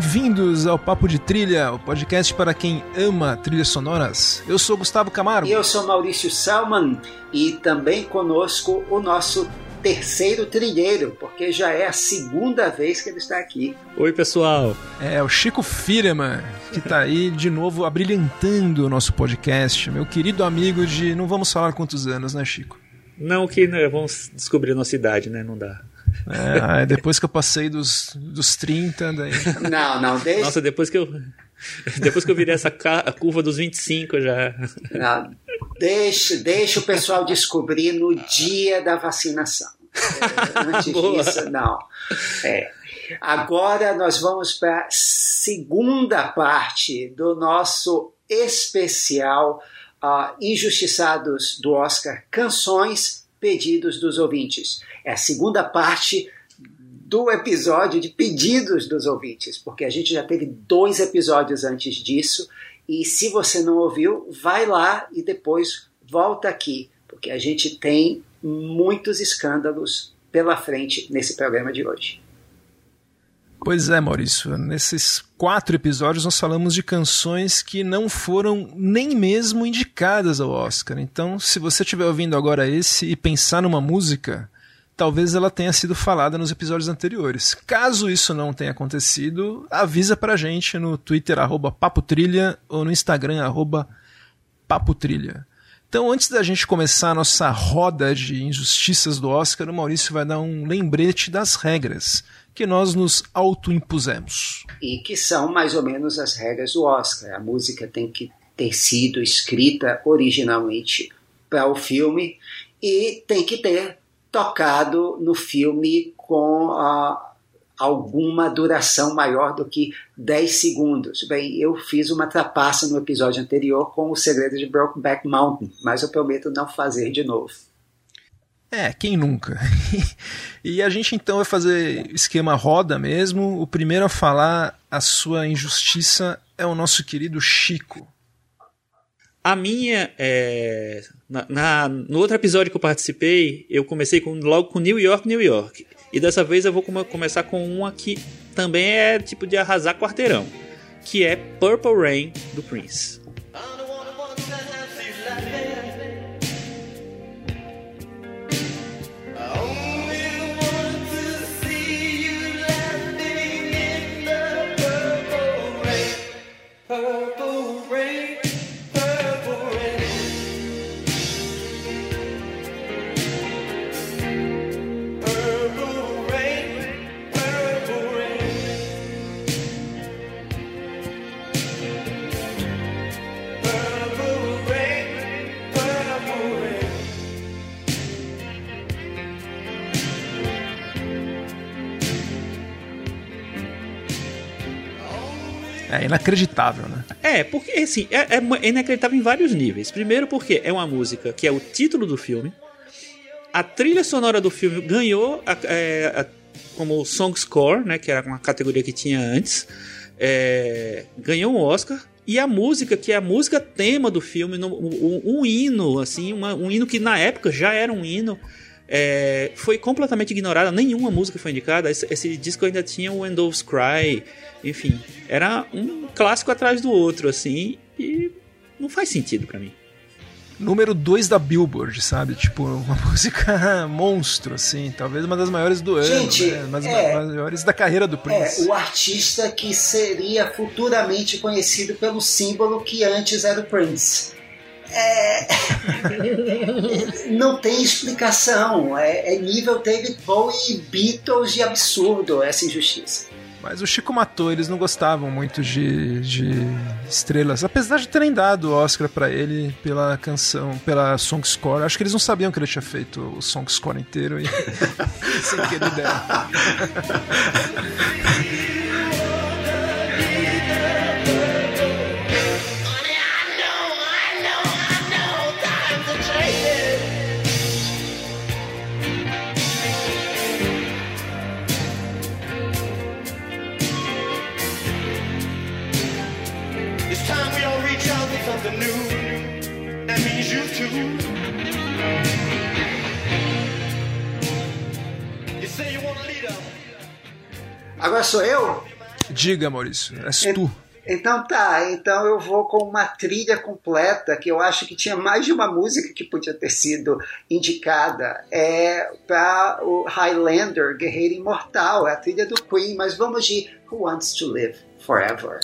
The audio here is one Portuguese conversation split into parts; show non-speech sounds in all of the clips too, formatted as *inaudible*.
bem-vindos ao Papo de Trilha, o podcast para quem ama trilhas sonoras. Eu sou Gustavo Camargo. E eu sou Maurício Salman e também conosco o nosso terceiro trilheiro, porque já é a segunda vez que ele está aqui. Oi, pessoal. É, o Chico Firman, que está aí de novo abrilhantando o nosso podcast. Meu querido amigo de não vamos falar quantos anos, né, Chico? Não, que né, vamos descobrir a nossa idade, né? Não dá. É, depois que eu passei dos, dos 30, daí. *laughs* Não, não, deixa. Nossa, depois que eu. Depois que eu virei essa curva dos 25 já. Não, deixa, deixa o pessoal descobrir no dia da vacinação. É, antes *laughs* disso, não. É. Agora nós vamos para a segunda parte do nosso especial uh, Injustiçados do Oscar Canções Pedidos dos Ouvintes. É a segunda parte do episódio de pedidos dos ouvintes, porque a gente já teve dois episódios antes disso. E se você não ouviu, vai lá e depois volta aqui, porque a gente tem muitos escândalos pela frente nesse programa de hoje. Pois é, Maurício. Nesses quatro episódios nós falamos de canções que não foram nem mesmo indicadas ao Oscar. Então, se você estiver ouvindo agora esse e pensar numa música, talvez ela tenha sido falada nos episódios anteriores. Caso isso não tenha acontecido, avisa pra gente no Twitter, arroba Papotrilha, ou no Instagram, arroba Papotrilha. Então, antes da gente começar a nossa roda de injustiças do Oscar, o Maurício vai dar um lembrete das regras que nós nos autoimpusemos. E que são mais ou menos as regras do Oscar. A música tem que ter sido escrita originalmente para o filme e tem que ter tocado no filme com uh, alguma duração maior do que 10 segundos. Bem, eu fiz uma trapaça no episódio anterior com o segredo de Brokeback Mountain, mas eu prometo não fazer de novo. É, quem nunca? *laughs* e a gente então vai fazer esquema roda mesmo. O primeiro a falar a sua injustiça é o nosso querido Chico. A minha, é, na, na, no outro episódio que eu participei, eu comecei com, logo com New York, New York. E dessa vez eu vou começar com uma que também é tipo de arrasar quarteirão, que é Purple Rain do Prince. É inacreditável, né? É, porque assim, é, é, inacreditável em vários níveis. Primeiro, porque é uma música que é o título do filme. A trilha sonora do filme ganhou a, é, a, como Song Score, né, que era uma categoria que tinha antes. É, ganhou um Oscar. E a música, que é a música tema do filme, no, um, um, hino, assim, uma, um hino que na época já era um hino é, foi completamente ignorada, nenhuma música foi indicada. Esse, esse, disco ainda tinha o Windows Cry, enfim, era um clássico atrás do outro, assim, e não faz sentido para mim. Número 2 da Billboard, sabe? Tipo, uma *laughs* música monstro, assim, talvez uma das maiores do Gente, ano, né? Uma das é, maiores da carreira do Prince. É, o artista que seria futuramente conhecido pelo símbolo que antes era o Prince. É... *laughs* não tem explicação. É, é, nível David Bowie e Beatles de absurdo essa injustiça. Mas o Chico matou, eles não gostavam muito de, de estrelas. Apesar de terem dado o Oscar para ele pela canção, pela song score. Acho que eles não sabiam que ele tinha feito o song score inteiro e *laughs* sem querer deram. *laughs* Agora sou eu? Diga, Maurício, és é, tu. Então tá, então eu vou com uma trilha completa que eu acho que tinha mais de uma música que podia ter sido indicada. É para o Highlander, Guerreiro Imortal, é a trilha do Queen, mas vamos de Who Wants to Live Forever.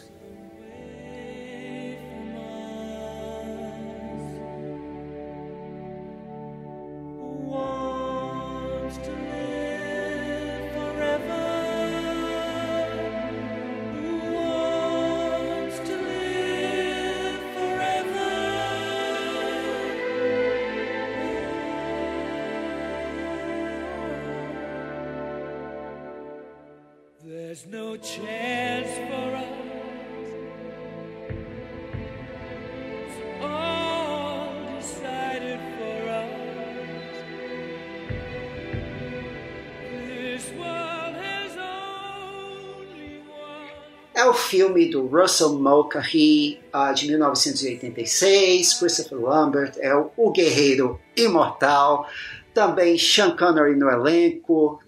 Filme do Russell Mulcahy uh, de 1986, Christopher Lambert é o, o guerreiro imortal, também Sean Connery no elenco.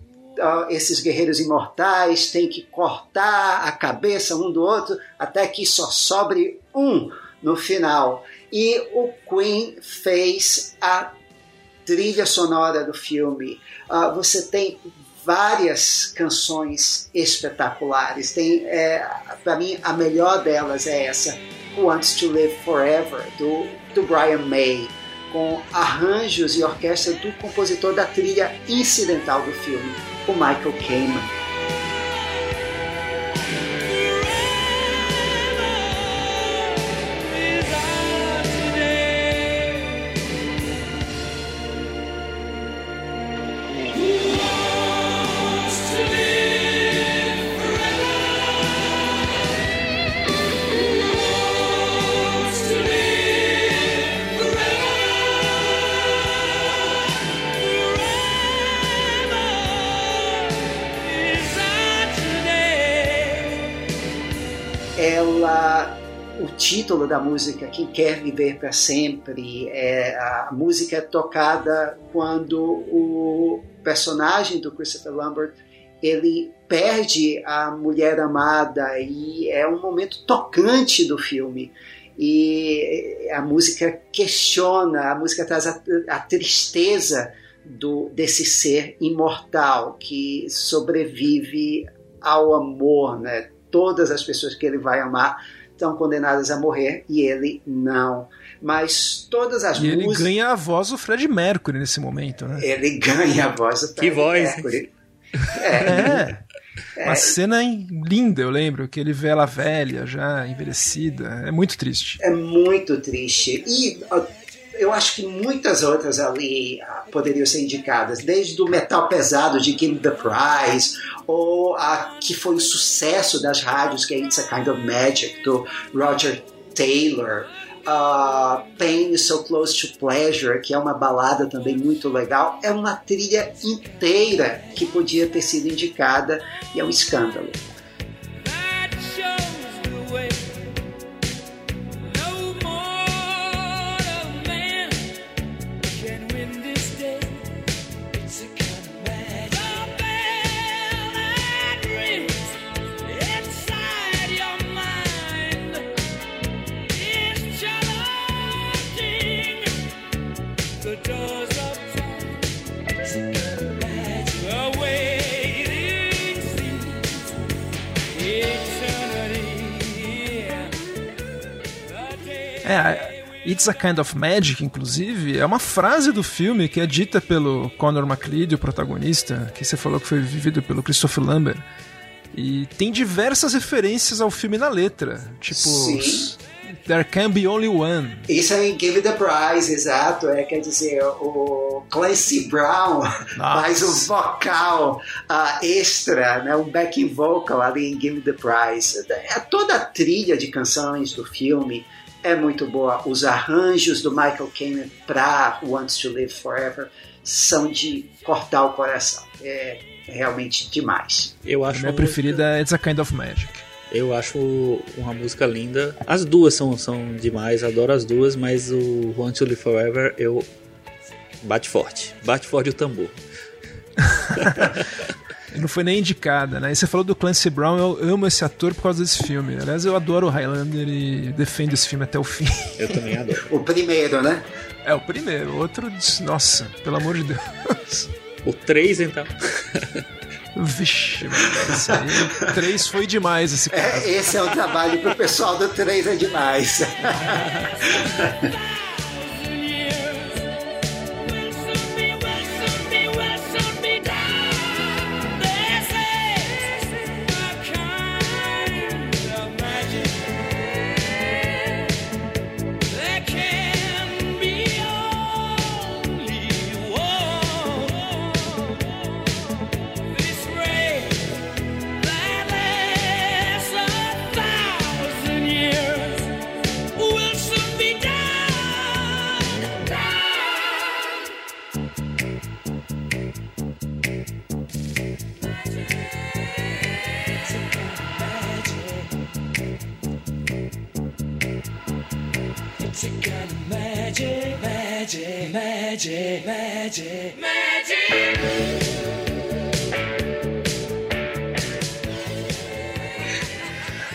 Esses guerreiros imortais têm que cortar a cabeça um do outro até que só sobre um no final. E o Queen fez a trilha sonora do filme. Uh, você tem várias canções espetaculares. Tem, é, para mim, a melhor delas é essa, Wants to Live Forever, do, do Brian May, com arranjos e orquestra do compositor da trilha incidental do filme, o Michael Kamen. Da música, Quem Quer Viver para Sempre, é, a música é tocada quando o personagem do Christopher Lambert ele perde a mulher amada e é um momento tocante do filme e a música questiona, a música traz a, a tristeza do, desse ser imortal que sobrevive ao amor, né? Todas as pessoas que ele vai amar estão condenadas a morrer e ele não. Mas todas as e músicas. ele ganha a voz do Fred Mercury nesse momento, né? Ele ganha a voz do Fred que voz, Mercury. É. é. *laughs* é. Uma cena linda, eu lembro, que ele vê ela velha, já envelhecida. É muito triste. É muito triste. E eu acho que muitas outras ali ah, poderiam ser indicadas, desde o metal pesado de Give the Prize, ou a que foi o sucesso das rádios, que é It's a Kind of Magic, do Roger Taylor, uh, Pain is So Close to Pleasure, que é uma balada também muito legal, é uma trilha inteira que podia ter sido indicada e é um escândalo. It's a Kind of Magic, inclusive, é uma frase do filme que é dita pelo Conor McLeod, o protagonista, que você falou que foi vivido pelo Christopher Lambert. E tem diversas referências ao filme na letra. Tipo, Sim. There Can Be Only One. Isso é em Give the Prize, exato. É, quer dizer, o Clancy Brown Nossa. faz um vocal uh, extra, né, um backing vocal ali em Give the Prize. É toda a trilha de canções do filme é muito boa. Os arranjos do Michael Kamen para Wants to Live Forever são de cortar o coração. É realmente demais. Eu acho a minha preferida é It's a Kind of Magic. Eu acho uma música linda. As duas são, são demais, adoro as duas, mas o Want to Live Forever eu bate forte. Bate forte o tambor. *laughs* Não foi nem indicada, né? E você falou do Clancy Brown, eu amo esse ator por causa desse filme. Aliás, eu adoro o Highlander e defendo esse filme até o fim. Eu também adoro. o primeiro, né? É, o primeiro. O outro, nossa, pelo amor de Deus. O 3, então. Vixe, esse aí, 3 foi demais esse É, esse é o trabalho pro pessoal do 3 é demais. *laughs*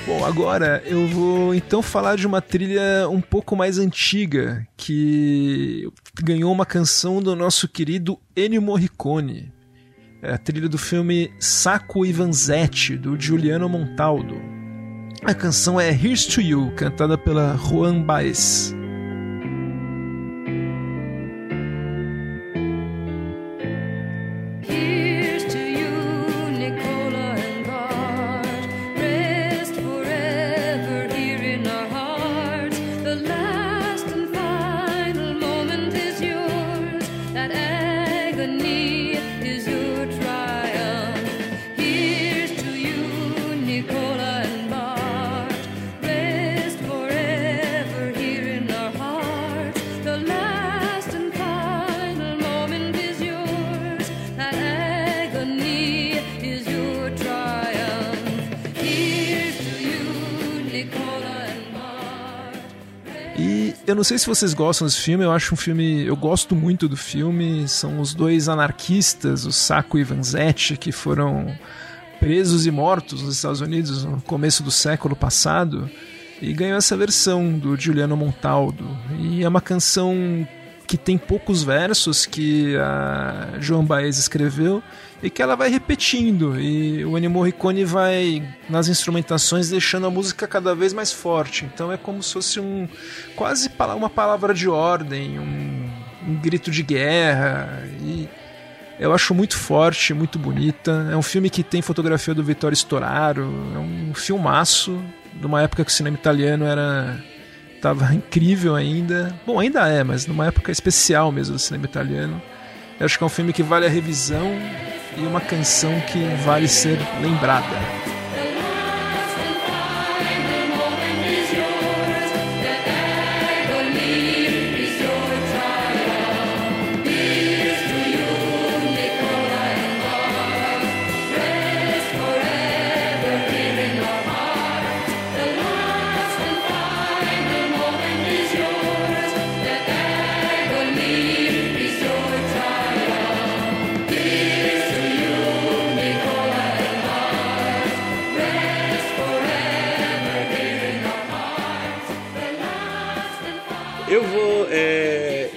Bom, agora eu vou então falar de uma trilha um pouco mais antiga que ganhou uma canção do nosso querido Ennio Morricone. É a trilha do filme Sacco e Vanzetti, do Giuliano Montaldo. A canção é Here's to You, cantada pela Juan Baez. Eu não sei se vocês gostam desse filme, eu acho um filme. Eu gosto muito do filme. São os dois anarquistas, o Sacco e Vanzetti, que foram presos e mortos nos Estados Unidos no começo do século passado. E ganhou essa versão do Giuliano Montaldo. E é uma canção que tem poucos versos que a João Baez escreveu e que ela vai repetindo e o Ennio Morricone vai nas instrumentações deixando a música cada vez mais forte. Então é como se fosse um quase uma palavra de ordem, um, um grito de guerra e eu acho muito forte, muito bonita. É um filme que tem fotografia do Vittorio Storaro, é um filmaço de uma época que o cinema italiano era tava incrível ainda. Bom, ainda é, mas numa época especial mesmo do cinema italiano. Eu acho que é um filme que vale a revisão e uma canção que vale ser lembrada.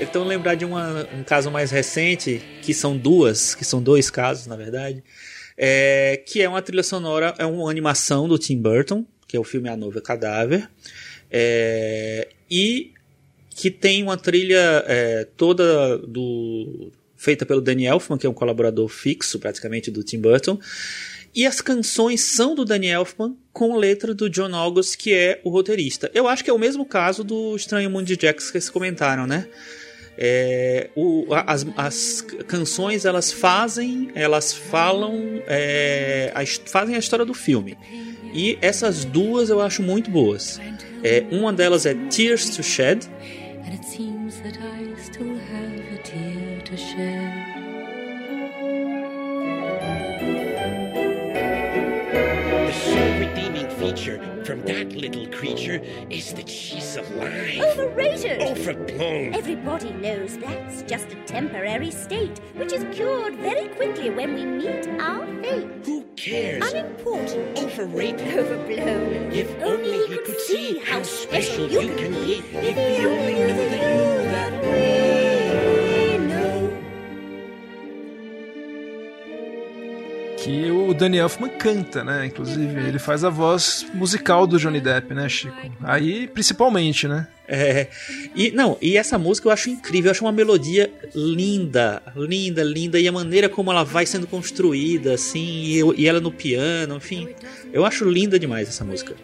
Então lembrar de uma, um caso mais recente, que são duas, que são dois casos, na verdade, é, que é uma trilha sonora, é uma animação do Tim Burton, que é o filme A Nova Cadáver, é, e que tem uma trilha é, toda do feita pelo Danny Elfman, que é um colaborador fixo praticamente do Tim Burton, e as canções são do Danny Elfman com letra do John August, que é o roteirista. Eu acho que é o mesmo caso do Estranho Mundo de Jack que vocês comentaram, né? É, o, as, as, canções elas fazem, elas falam, é, a, fazem a história do filme. E essas duas eu acho muito boas. É, uma delas é Tears to Shed. feature from that little creature is that she's sublime. Overrated! Overblown. Everybody knows that's just a temporary state, which is cured very quickly when we meet our fate. Who cares? Unimportant. Overrated. Overblown. If only you could see how special you can be. If you only knew the you that Que o Danny Elfman canta, né? Inclusive, ele faz a voz musical do Johnny Depp, né, Chico? Aí, principalmente, né? É. E não, e essa música eu acho incrível, eu acho uma melodia linda, linda, linda, e a maneira como ela vai sendo construída, assim, e, e ela no piano, enfim. Eu acho linda demais essa música.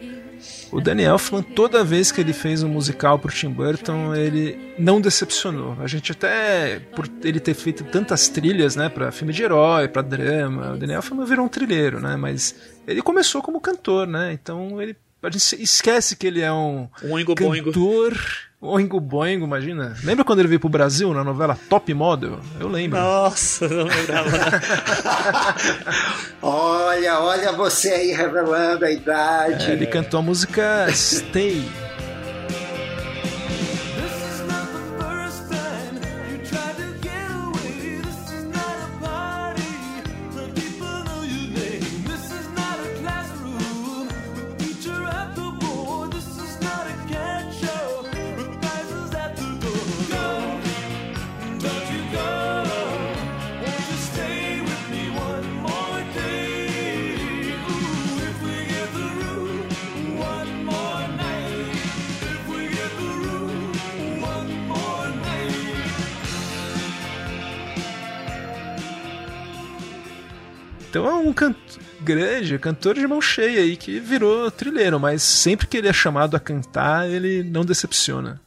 O Danny Elfman, toda vez que ele fez um musical pro Tim Burton, ele não decepcionou. A gente até, por ele ter feito tantas trilhas, né, pra filme de herói, pra drama, o Danny Elfman virou um trilheiro, né, mas ele começou como cantor, né, então ele a gente esquece que ele é um Oingo cantor. Boingo. Oingo Boingo, imagina. Lembra quando ele veio pro Brasil na novela Top Model? Eu lembro. Nossa, não lembrava. *laughs* olha, olha você aí revelando a idade. É, ele cantou a música Stay. Então é um cantor grande, cantor de mão cheia aí, que virou trilheiro, mas sempre que ele é chamado a cantar, ele não decepciona.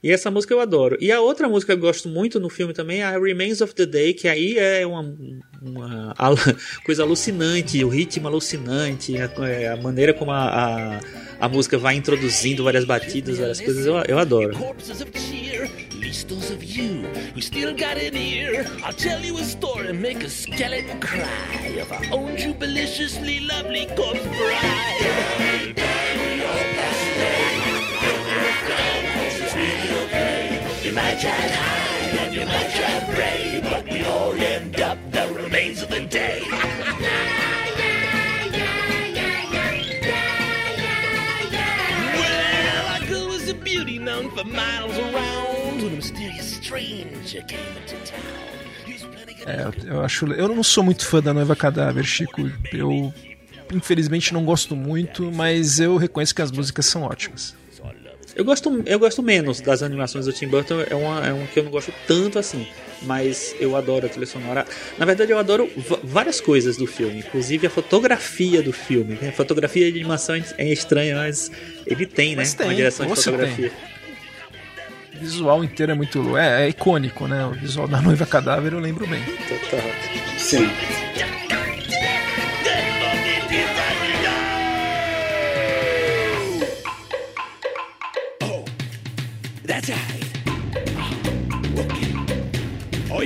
E essa música eu adoro. E a outra música que eu gosto muito no filme também é a Remains of the Day, que aí é uma, uma *laughs* coisa alucinante, o ritmo alucinante, a, é, a maneira como a, a, a, música vai introduzindo várias batidas, várias coisas, eu, eu adoro. Those of you who still got an ear. I'll tell you a story and make a skeleton cry of our own jubiliciously lovely corpse bride. And you but we all end up the remains of the day. *laughs* well, girl was a beauty known for miles around. É, eu acho. Eu não sou muito fã da Noiva Cadáver, Chico. Eu infelizmente não gosto muito, mas eu reconheço que as músicas são ótimas. Eu gosto, eu gosto menos das animações do Tim Burton, é, uma, é um que eu não gosto tanto assim. Mas eu adoro a trilha sonora. Na verdade, eu adoro várias coisas do filme, inclusive a fotografia do filme. A fotografia de animação é estranha, mas ele tem, né? Tem, uma direção de fotografia. Tem. Visual inteiro é muito. É, é icônico, né? O visual da noiva cadáver eu lembro bem. Sim. Oh, that's. Oh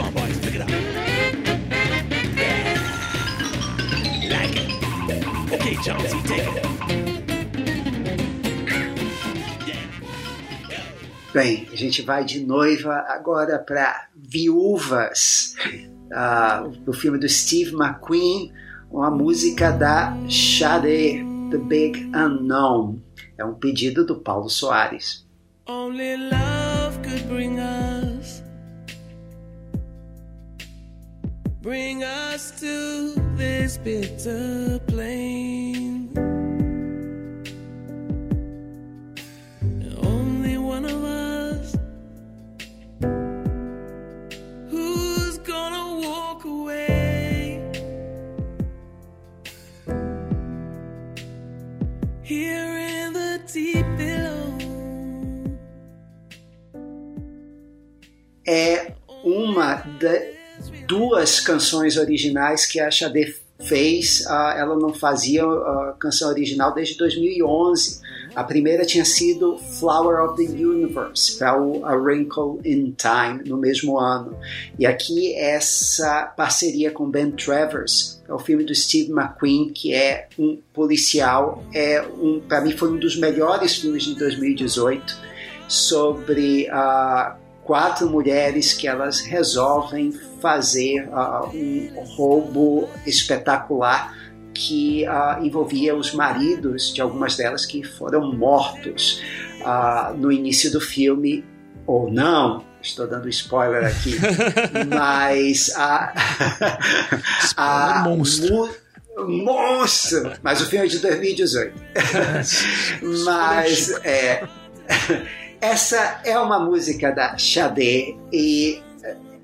on, boys, take it. Bem, a gente vai de noiva agora para Viúvas, uh, do filme do Steve McQueen, uma música da Sade, The Big Unknown. É um pedido do Paulo Soares. Only love could bring us Bring us to this bitter plain one of us é uma das duas canções originais que a Xadê fez. Uh, ela não fazia a uh, canção original desde 2011. A primeira tinha sido Flower of the Universe, para o A Wrinkle in Time, no mesmo ano. E aqui essa parceria com Ben Travers, é o filme do Steve McQueen, que é um policial, é um, para mim foi um dos melhores filmes de 2018 sobre uh, quatro mulheres que elas resolvem fazer uh, um roubo espetacular que uh, envolvia os maridos de algumas delas que foram mortos uh, no início do filme, ou não, estou dando spoiler aqui, *laughs* mas a. a monstro. monstro! Mas o filme é de 2018. *laughs* mas é, essa é uma música da Xadê e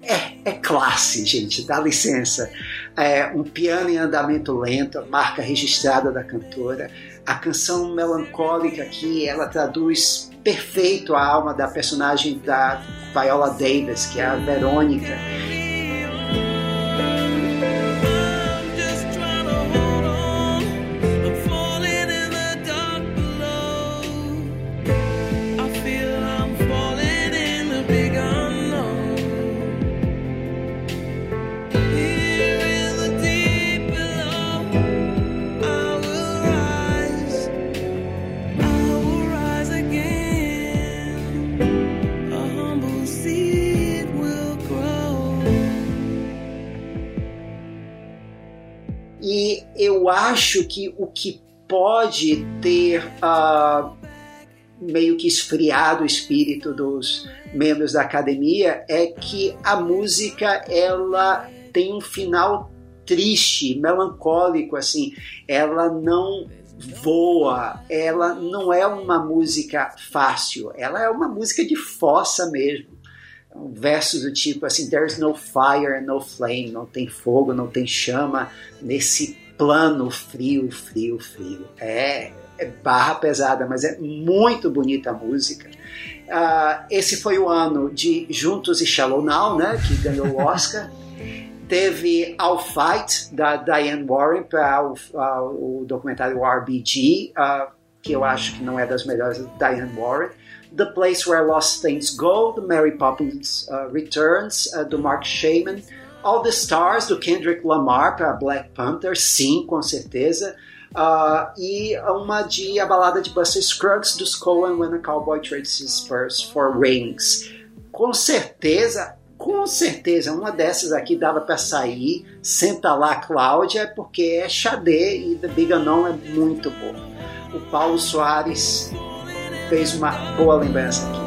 é, é classe, gente, dá licença. É um piano em andamento lento, a marca registrada da cantora. A canção melancólica aqui, ela traduz perfeito a alma da personagem da Viola Davis, que é a Verônica. Eu acho que o que pode ter uh, meio que esfriado o espírito dos membros da academia é que a música ela tem um final triste, melancólico, assim, ela não voa, ela não é uma música fácil, ela é uma música de fossa mesmo. Versos do tipo assim, there's no fire, no flame, não tem fogo, não tem chama nesse plano frio, frio, frio. É, é barra pesada, mas é muito bonita a música. Uh, esse foi o ano de Juntos e Shallow Now, né, que ganhou o Oscar. *laughs* Teve All Fight, da Diane Warren, para o, uh, o, documentário RBG, uh, que eu acho que não é das melhores Diane Warren. The Place Where Lost Things Go, do Mary Poppins Returns, do Mark Shaman. All the Stars, do Kendrick Lamar para Black Panther, sim, com certeza. Uh, e uma de A Balada de Buster Scruggs, dos Coen When a Cowboy Trades His Spurs for Rings. Com certeza, com certeza, uma dessas aqui dava para sair. Senta lá, Cláudia, porque é Xadê e The Big Unknown é muito bom. O Paulo Soares fez uma boa lembrança aqui.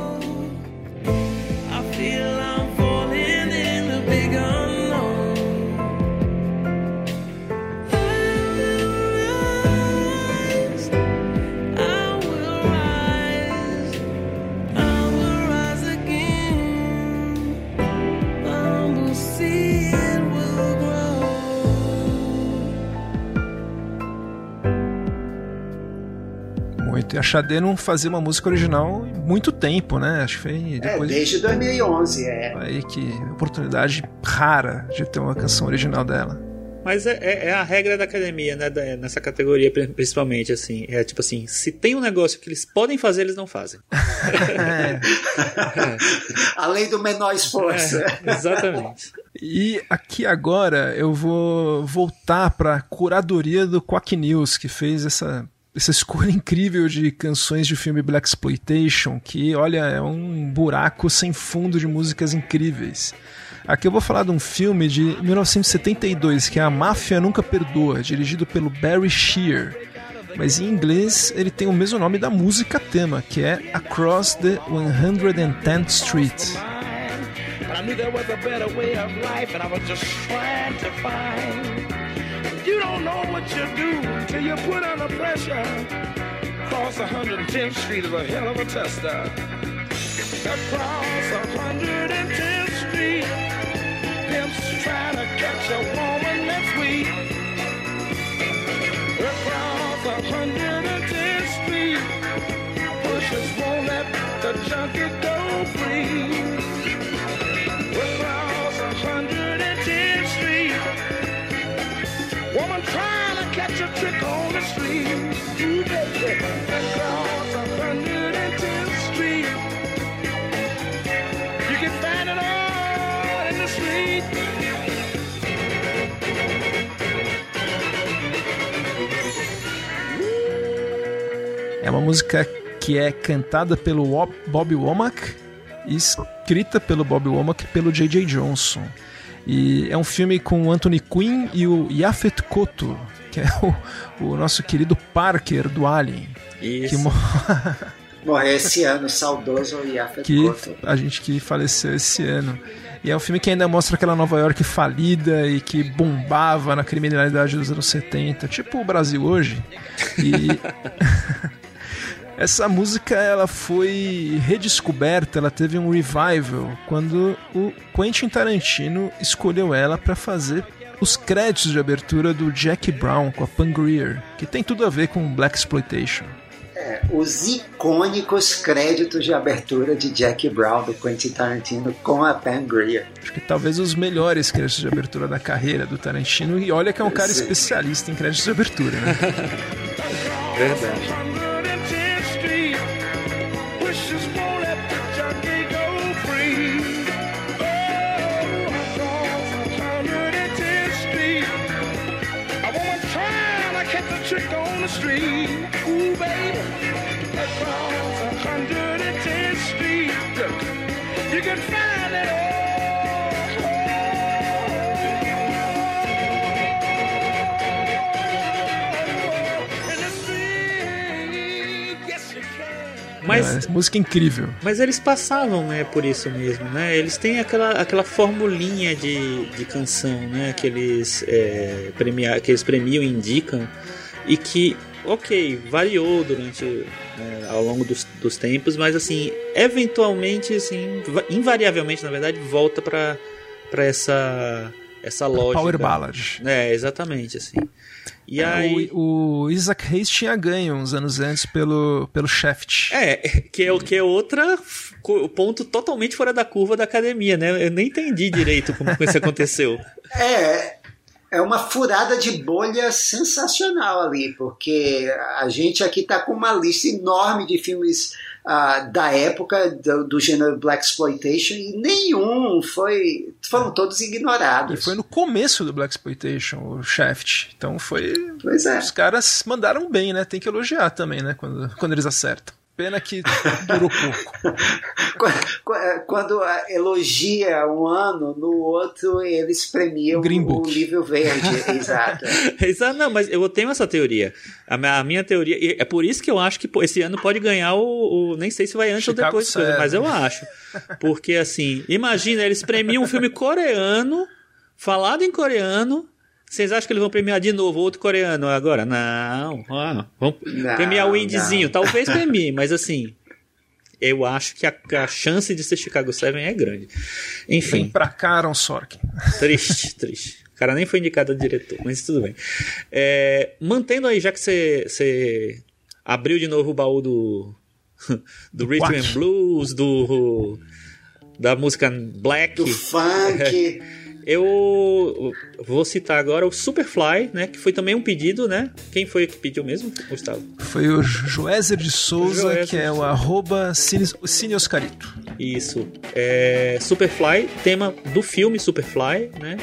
E a Xadê não fazia uma música original em muito tempo, né? Acho que foi é, depois. É, desde 2011, é. Aí que oportunidade rara de ter uma canção original dela. Mas é, é, é a regra da academia, né? nessa categoria, principalmente, assim. É tipo assim, se tem um negócio que eles podem fazer, eles não fazem. *laughs* é. Além do menor esforço. É, exatamente. E aqui agora eu vou voltar para a curadoria do Quack News, que fez essa essa escolha *laughs* incrível de canções de filme Black Exploitation, que, olha, é um buraco sem fundo de músicas incríveis. Aqui eu vou falar de um filme de 1972, que é A Máfia Nunca Perdoa, dirigido pelo Barry Shear. Mas em inglês ele tem o mesmo nome da música tema, que é Across the 110th Street. I knew there was a better way of life, and I was just trying to find You don't know what you do till you put under pressure. Cross 110th Street is a hell of a tester. Across 110th Street, pimps trying to catch a woman that's weak. Across 110th Street, pushers won't let the junkie go free. Woman trying to catch a trick on the street. Ooh, baby, across 110th Street. You it. É uma música que é cantada pelo Bob Womack escrita pelo Bob Womack e pelo J.J. Johnson. E é um filme com o Anthony Quinn e o Yaphet Kotto, que é o, o nosso querido Parker do Alien. Isso. *laughs* Morreu esse ano, saudoso Yafet que Koto. a gente que faleceu esse ano. E é um filme que ainda mostra aquela Nova York falida e que bombava na criminalidade dos anos 70, tipo o Brasil hoje. E *laughs* essa música ela foi redescoberta, ela teve um revival quando o Quentin Tarantino escolheu ela para fazer os créditos de abertura do Jack Brown com a Pam Grier, que tem tudo a ver com Black Exploitation. É, os icônicos créditos de abertura de Jack Brown do Quentin Tarantino com a Pam Grier. Acho que talvez os melhores créditos de abertura da carreira do Tarantino. E olha que é um cara Sim. especialista em créditos de abertura, né? *laughs* Verdade. Street. Ooh, baby. Across 110th Street. You can find it all. In the street. Yes, you can. Mas É, música incrível. Mas eles passavam, né, por isso mesmo, né? Eles têm aquela, aquela formulinha de, de canção, né? Que eles, é, premia, que eles premiam e indicam e que, ok, variou durante, né, ao longo dos, dos tempos, mas assim, eventualmente, assim, va- invariavelmente, na verdade, volta pra, pra essa, essa lógica. Power Ballad. É, exatamente, assim. E aí... O, o Isaac Hayes tinha ganho uns anos antes pelo, pelo Shaft. É, que é, o- que é outra ponto totalmente fora da curva da academia, né? Eu nem entendi direito como isso aconteceu. É, é uma furada de bolha sensacional ali, porque a gente aqui está com uma lista enorme de filmes ah, da época do, do gênero Black Exploitation e nenhum foi. foram todos E ignorados. foi no começo do Black Exploitation, o Shaft. Então foi. Pois é. Os caras mandaram bem, né? Tem que elogiar também, né? Quando, quando eles acertam. Pena que durou pouco. *laughs* Qu- Quando elogia um ano, no outro eles premiam Green o Book. livro verde. *laughs* Exato. Exato, não, mas eu tenho essa teoria. A minha, a minha teoria. e É por isso que eu acho que esse ano pode ganhar o. o- nem sei se vai antes ou Chicago depois, do filme, Seven. mas eu acho. Porque assim, imagina, eles premiam um filme coreano, falado em coreano. Vocês acham que eles vão premiar de novo outro coreano agora? Não. Ah, vão Não, premiar o Indiezinho. não. Talvez premie, mas assim. Eu acho que a, a chance de ser Chicago 7 é grande. Vem Enfim, pra cá, Aaron Sorkin. triste, *laughs* triste. O cara nem foi indicado a diretor, mas tudo bem. É, mantendo aí, já que você, abriu de novo o baú do, *laughs* do Rhythm and Blues, do, da música Black, Do funk. *laughs* eu vou citar agora o Superfly, né? Que foi também um pedido, né? Quem foi que pediu mesmo, Gustavo? Foi o Joézer de Souza, Joézer que é o arroba Cine, Cine Oscarito. Isso. É, Superfly, tema do filme Superfly, né?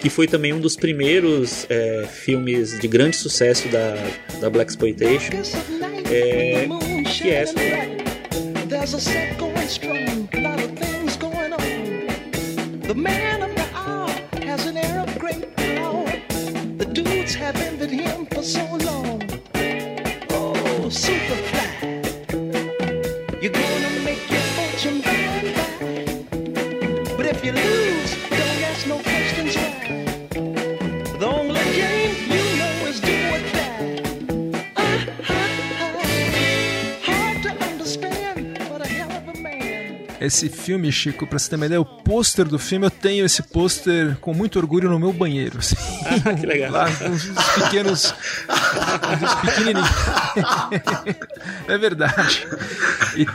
Que foi também um dos primeiros é, filmes de grande sucesso da, da Black Exploitation. É, que é essa? There's a set going strong, a lot of things going on. The man The dudes have envied him for so Esse filme, Chico, pra você ter uma ideia, o pôster do filme, eu tenho esse pôster com muito orgulho no meu banheiro. assim. Ah, que legal. Lá, uns pequenos. uns pequenininhos. *laughs* é verdade. E,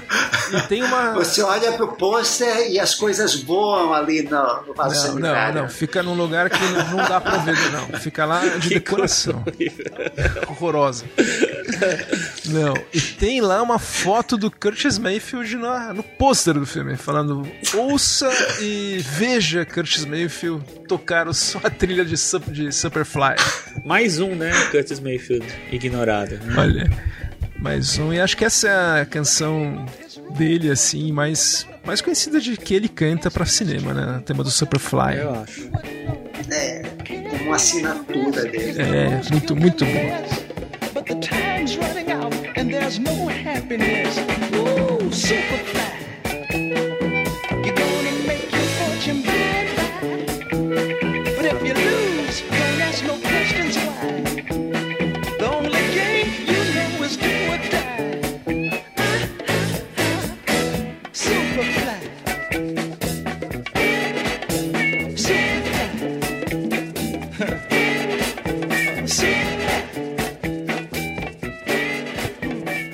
E tem uma. Você olha pro pôster e as coisas voam ali no, no vaso Não, não, sanitário. não. Fica num lugar que não dá pra ver, não. Fica lá de decoração. Horrorosa. Não. E tem lá uma foto do Curtis Mayfield na- no pôster do filme, falando: ouça e veja Curtis Mayfield tocar o- só a trilha de, de Superfly. Mais um, né? Curtis Mayfield ignorado. né? Olha, mais um. E acho que essa é a canção dele, assim, mais, mais conhecida de que ele canta pra cinema, né? O tema do Superfly. Eu acho. É, como uma assinatura dele. É, muito, muito bom. But the time's running out and there's no happiness. Ooh, superfly.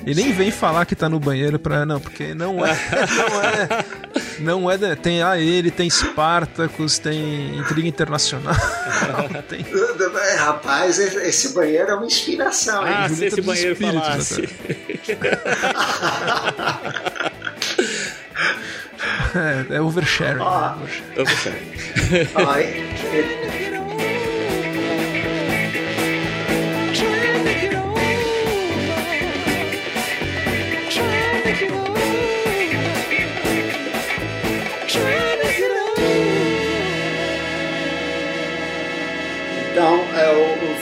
E nem vem falar que tá no banheiro pra. Não, porque não é. *laughs* Não é. Não é. da- Tem a ele, tem Spartacus, tem Intriga Internacional. *laughs* tem. É, Rapaz, esse banheiro é uma inspiração, hein? Ah, se esse banheiro Espíritos, falasse. *laughs* É, é oversharing. Ó. Eu vou sair.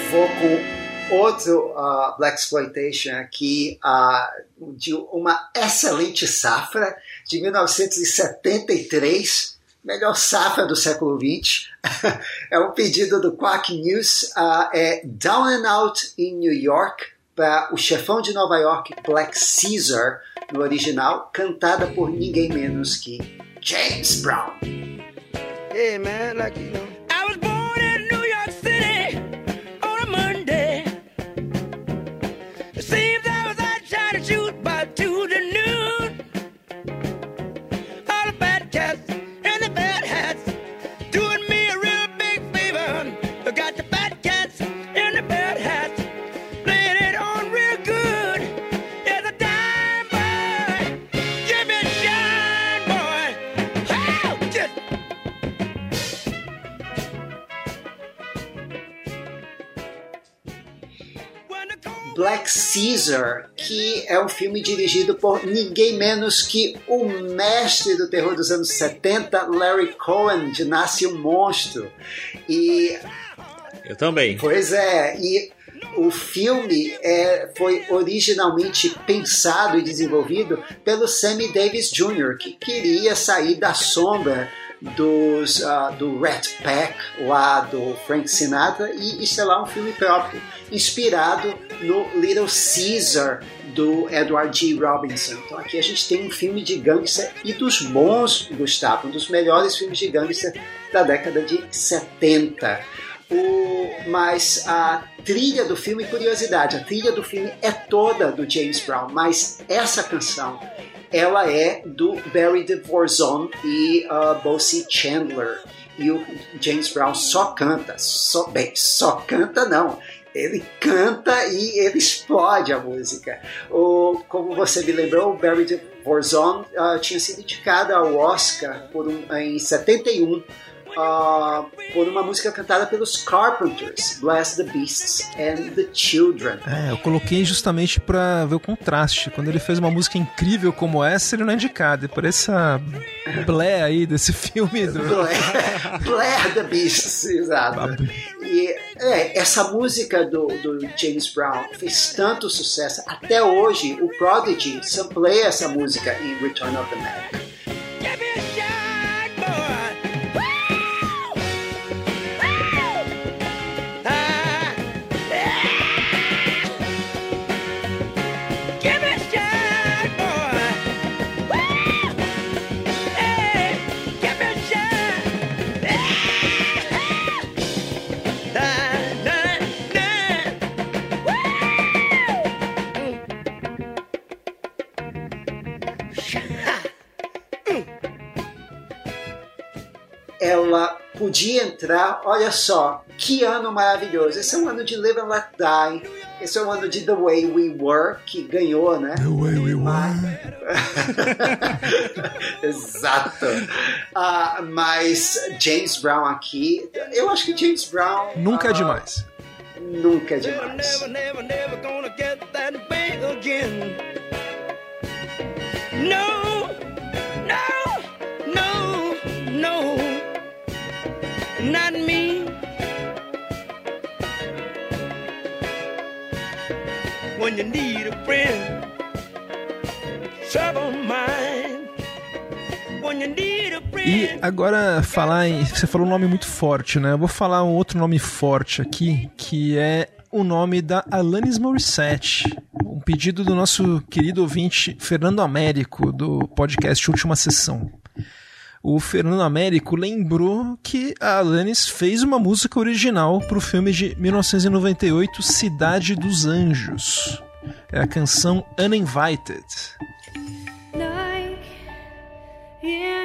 Vou com outro ah, Black Exploitation aqui, ah, de uma excelente safra, de 1973, melhor safra do século XX. *laughs* é um pedido do Quack News, ah, é Down and Out in New York, para o chefão de Nova York, Black Caesar, no original, cantada por ninguém menos que James Brown. Hey man, like you know. Que é um filme dirigido por ninguém menos que o mestre do terror dos anos 70, Larry Cohen, de Nasce um Monstro. E, Eu também. pois é, e o filme é, foi originalmente pensado e desenvolvido pelo Sammy Davis Jr., que queria sair da sombra dos, ah, do Rat Pack lá do Frank Sinatra e estrelar um filme próprio, inspirado no Little Caesar do Edward G. Robinson. Então aqui a gente tem um filme de gangster e dos bons, Gustavo, um dos melhores filmes de gangster da década de 70. O, mas a trilha do filme, curiosidade, a trilha do filme é toda do James Brown, mas essa canção ela é do Barry DeVorzon e uh, Bosie Chandler. E o James Brown só canta, só, bem, só canta não. Ele canta e ele explode a música. O, como você me lembrou, Barry DeVorzon uh, tinha sido indicado ao Oscar por um, em 71 ah, por uma música cantada pelos Carpenters, Bless the Beasts and the Children. É, eu coloquei justamente pra ver o contraste. Quando ele fez uma música incrível como essa, ele não é indicado. E por essa blé aí desse filme do. Blair, Blair the Beasts, exato. E é, essa música do, do James Brown fez tanto sucesso. Até hoje, o Prodigy sampleia essa música em Return of the Mac. Podia entrar, olha só, que ano maravilhoso. Esse é um ano de Live and Let Die, esse é o ano de The Way We Were, que ganhou, né? The way we were. *laughs* Exato. Ah, mas James Brown aqui, eu acho que James Brown. Nunca é ah, demais. Nunca é demais. never, never, never gonna get that big again. No, not me. When you need a friend, trouble mine. When you need a friend. E agora falar em. Você falou um nome muito forte, né? Eu vou falar um outro nome forte aqui, que é o nome da Alanis Morissette. Um pedido do nosso querido ouvinte Fernando Américo, do podcast Última Sessão. O Fernando Américo lembrou que a Alanis fez uma música original para o filme de 1998, Cidade dos Anjos. É a canção Uninvited. like anyone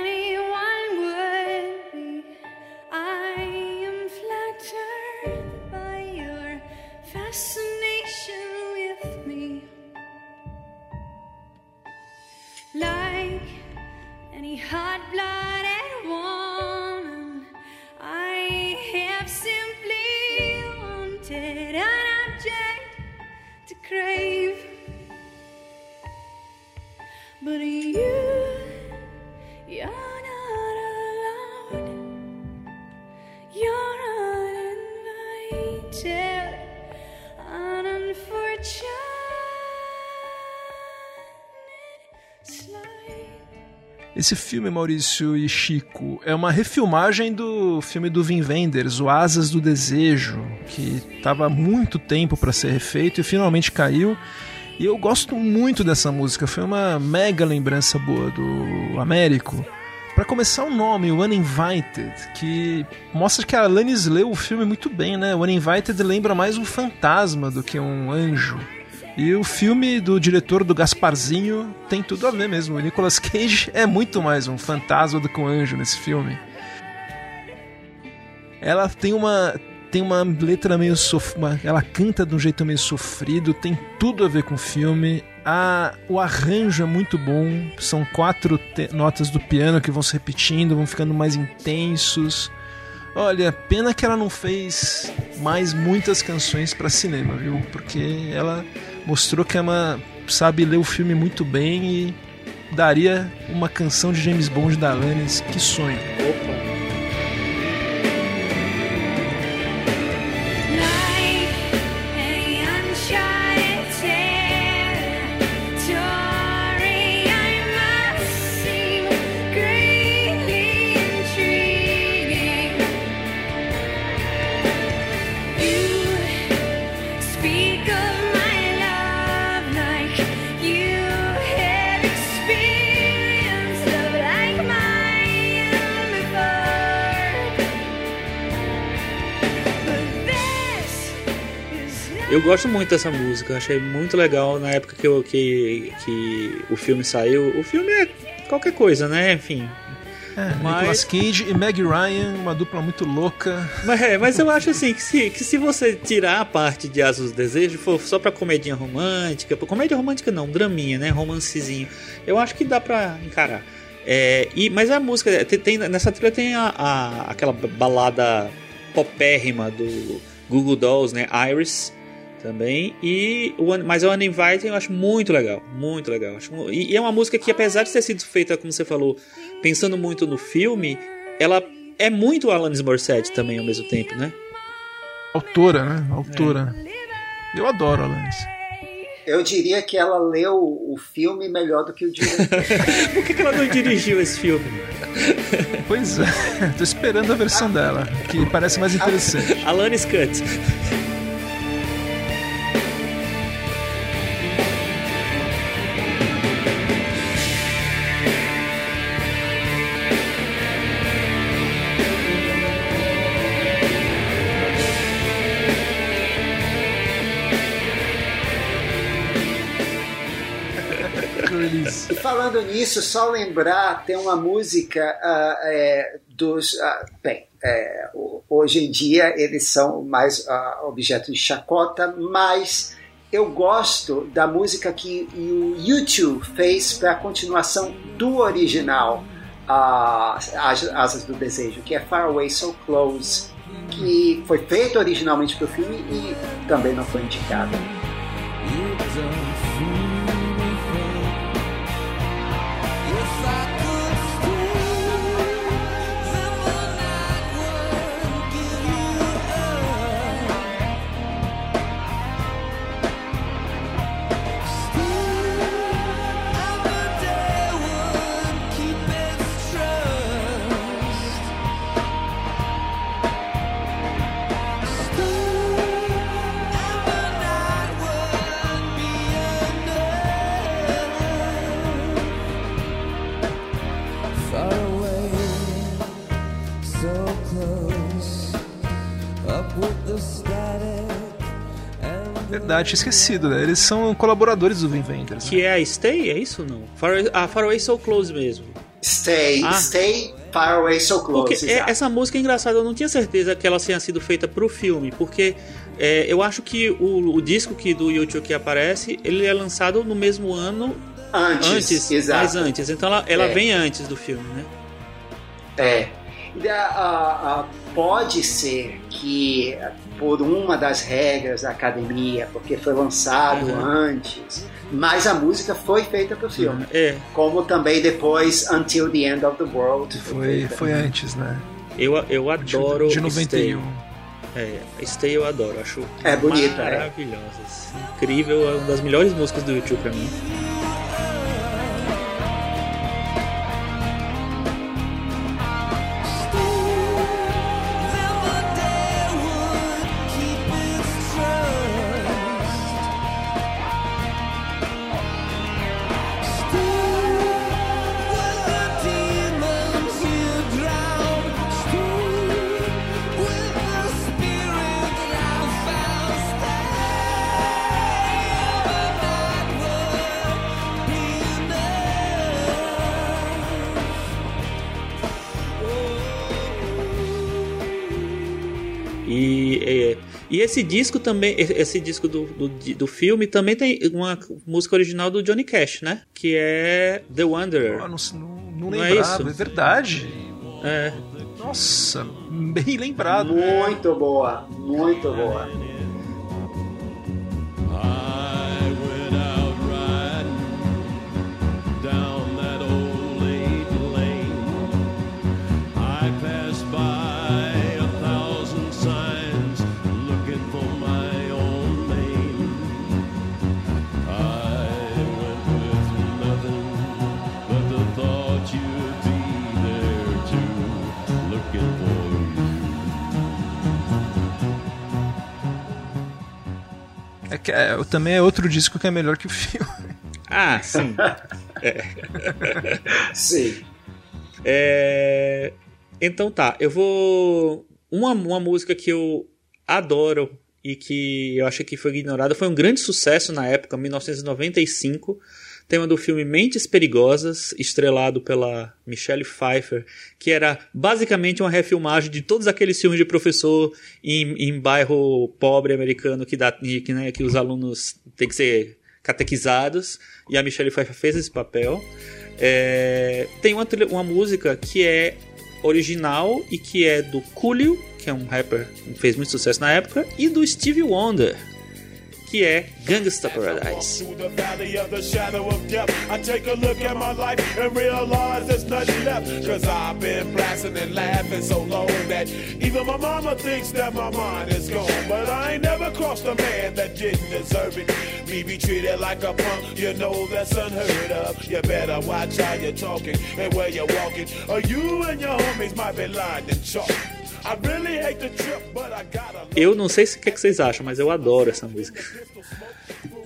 crave. But you, you're not allowed. You're uninvited, unfortunate slide. Esse filme, Maurício e Chico, é uma refilmagem do filme do Vin Wenders, O Asas do Desejo, que estava muito tempo para ser refeito e finalmente caiu. E eu gosto muito dessa música, foi uma mega lembrança boa do Américo. Para começar, o nome, o Uninvited, que mostra que a Alanis leu o filme muito bem, né? O Uninvited lembra mais um fantasma do que um anjo. E o filme do diretor do Gasparzinho tem tudo a ver mesmo. O Nicolas Cage é muito mais um fantasma do que um anjo nesse filme. Ela tem uma tem uma letra meio sof... uma- ela canta de um jeito meio sofrido, tem tudo a ver com o filme. A... o arranjo é muito bom, são quatro notas do piano que vão se repetindo, vão ficando mais intensos. Olha, pena que ela não fez mais muitas canções para cinema, viu? Porque ela mostrou que ela sabe ler o filme muito bem e daria uma canção de James Bond da Alanis. Que sonho. Opa. Gosto muito dessa música, achei muito legal na época que, eu, que, que o filme saiu. O filme é qualquer coisa, né? Enfim. É, Mas- Nicolas Cage e Meg Ryan, uma dupla muito louca. Mas, é, mas eu acho assim que se, que se você tirar a parte de Asas do Desejo, for só pra comedinha romântica, comédia romântica não, draminha, né? Romancezinho, eu acho que dá pra encarar. É, e, mas a música, tem, tem- nessa trilha tem a, a- aquela balada popérrima do Google Dolls, né? Iris também. E o, mas o Uninvited eu acho muito legal, muito legal. E, e é uma música que, apesar de ter sido feita, como você falou, pensando muito no filme, ela é muito Alanis Morissette também ao mesmo tempo, né? Autora, né? Autora. Eu adoro Alanis. Eu diria que ela leu o filme melhor do que o diretor. *laughs* Por que, que ela não dirigiu esse filme? Pois é, tô esperando a versão dela, que parece mais interessante. Alanis Cut. Falando nisso, só lembrar, tem uma música ah, é, dos. ah, bem, é, hoje em dia eles são mais ah, objeto de chacota, mas eu gosto da música que o YouTube fez para a continuação do original As- Asas do Desejo, que é Far Away So Close, que foi feito originalmente para o filme e também não foi indicado. Verdade, tinha esquecido, né? Eles são colaboradores do Vin Vendors. né? Que é a Stay, é isso ou não? Far, ah, Far Away So Close mesmo. Stay, Ah. Stay Far Away So Porque Close. é- essa música é engraçada, eu não tinha certeza que ela tinha sido feita pro filme, porque é, eu acho que o, o disco que do YouTube que aparece, ele é lançado no mesmo ano Antes, antes, exato. mais antes. Então ela, ela É. vem antes do filme, né? É. Ah, ah, ah, pode ser que por uma das regras da academia, porque foi lançado Uhum. antes, mas a música foi feita para o filme. É, Como também depois Until the End of the World. Foi, feita. foi antes, né? eu, eu adoro de Stay. 91. É, Stay eu adoro, acho É bonita, é. maravilhosa, assim, incrível, é uma das melhores músicas do YouTube pra mim. Esse disco também, esse disco do, do, do filme também tem uma música original do Johnny Cash, né? Que é The Wanderer. Ah, não, não, não Não é isso? é, verdade. É, Nossa, bem lembrado. Muito boa, muito boa. É que, é, também é outro disco que é melhor que o filme. Ah, sim. Sim. É, Então tá, eu vou. Uma, uma música que eu adoro e que eu acho que foi ignorada, foi um grande sucesso na época, 1995. Tema do filme Mentes Perigosas, estrelado pela Michelle Pfeiffer, que era basicamente uma refilmagem de todos aqueles filmes de professor em, em bairro pobre americano que, dá, que, né, que os alunos têm que ser catequizados. E a Michelle Pfeiffer fez esse papel. É, tem uma, uma música que é original e que é do Coolio, que é um rapper que fez muito sucesso na época, e do Stevie Wonder, que é Gangsta Paradise. Eu não sei se- o que, é que vocês acham, mas eu adoro essa música.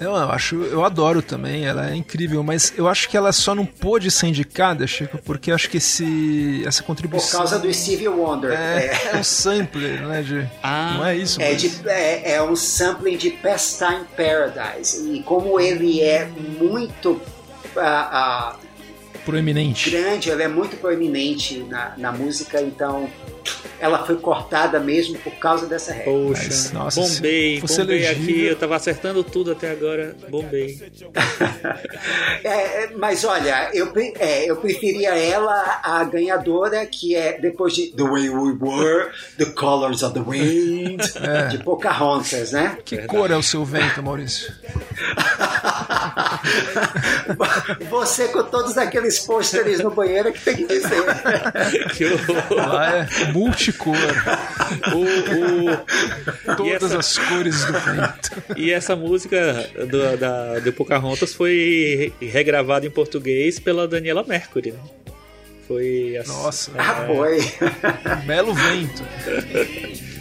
Eu acho, eu adoro também, ela é incrível, mas eu acho que ela só não pôde ser indicada, Chico, porque eu acho que esse, essa Por contribuição. causa do Stevie Wonder. É, É. é um sampler, né? De, Ah, não é isso? É, mas- de- é- é um sampling de Pastime Paradise. E como ele é muito ah, ah, Proeminente. grande, ela é muito proeminente na, na música, então ela foi cortada mesmo por causa dessa regra. Poxa, Mas, nossa, bombei, bombei elegível- aqui, eu tava acertando tudo até agora, bombei. *laughs* É, é, mas olha, eu, é, eu preferia ela a ganhadora, que é depois de The Way We Were, The Colors of the Wind, É. de Pocahontas, né? Que cor é o seu vento, Maurício? *laughs* Você com todos aqueles pôsteres no banheiro que tem que dizer. *laughs* Que horror. Lá é multicor. O- o- *laughs* Todas essa- as cores do vento. *laughs* E essa música do, da, de Pocahontas foi re- regravada em português pela Daniela Mercury, né? Foi assim. Nossa, Ah, foi. belo vento. *laughs*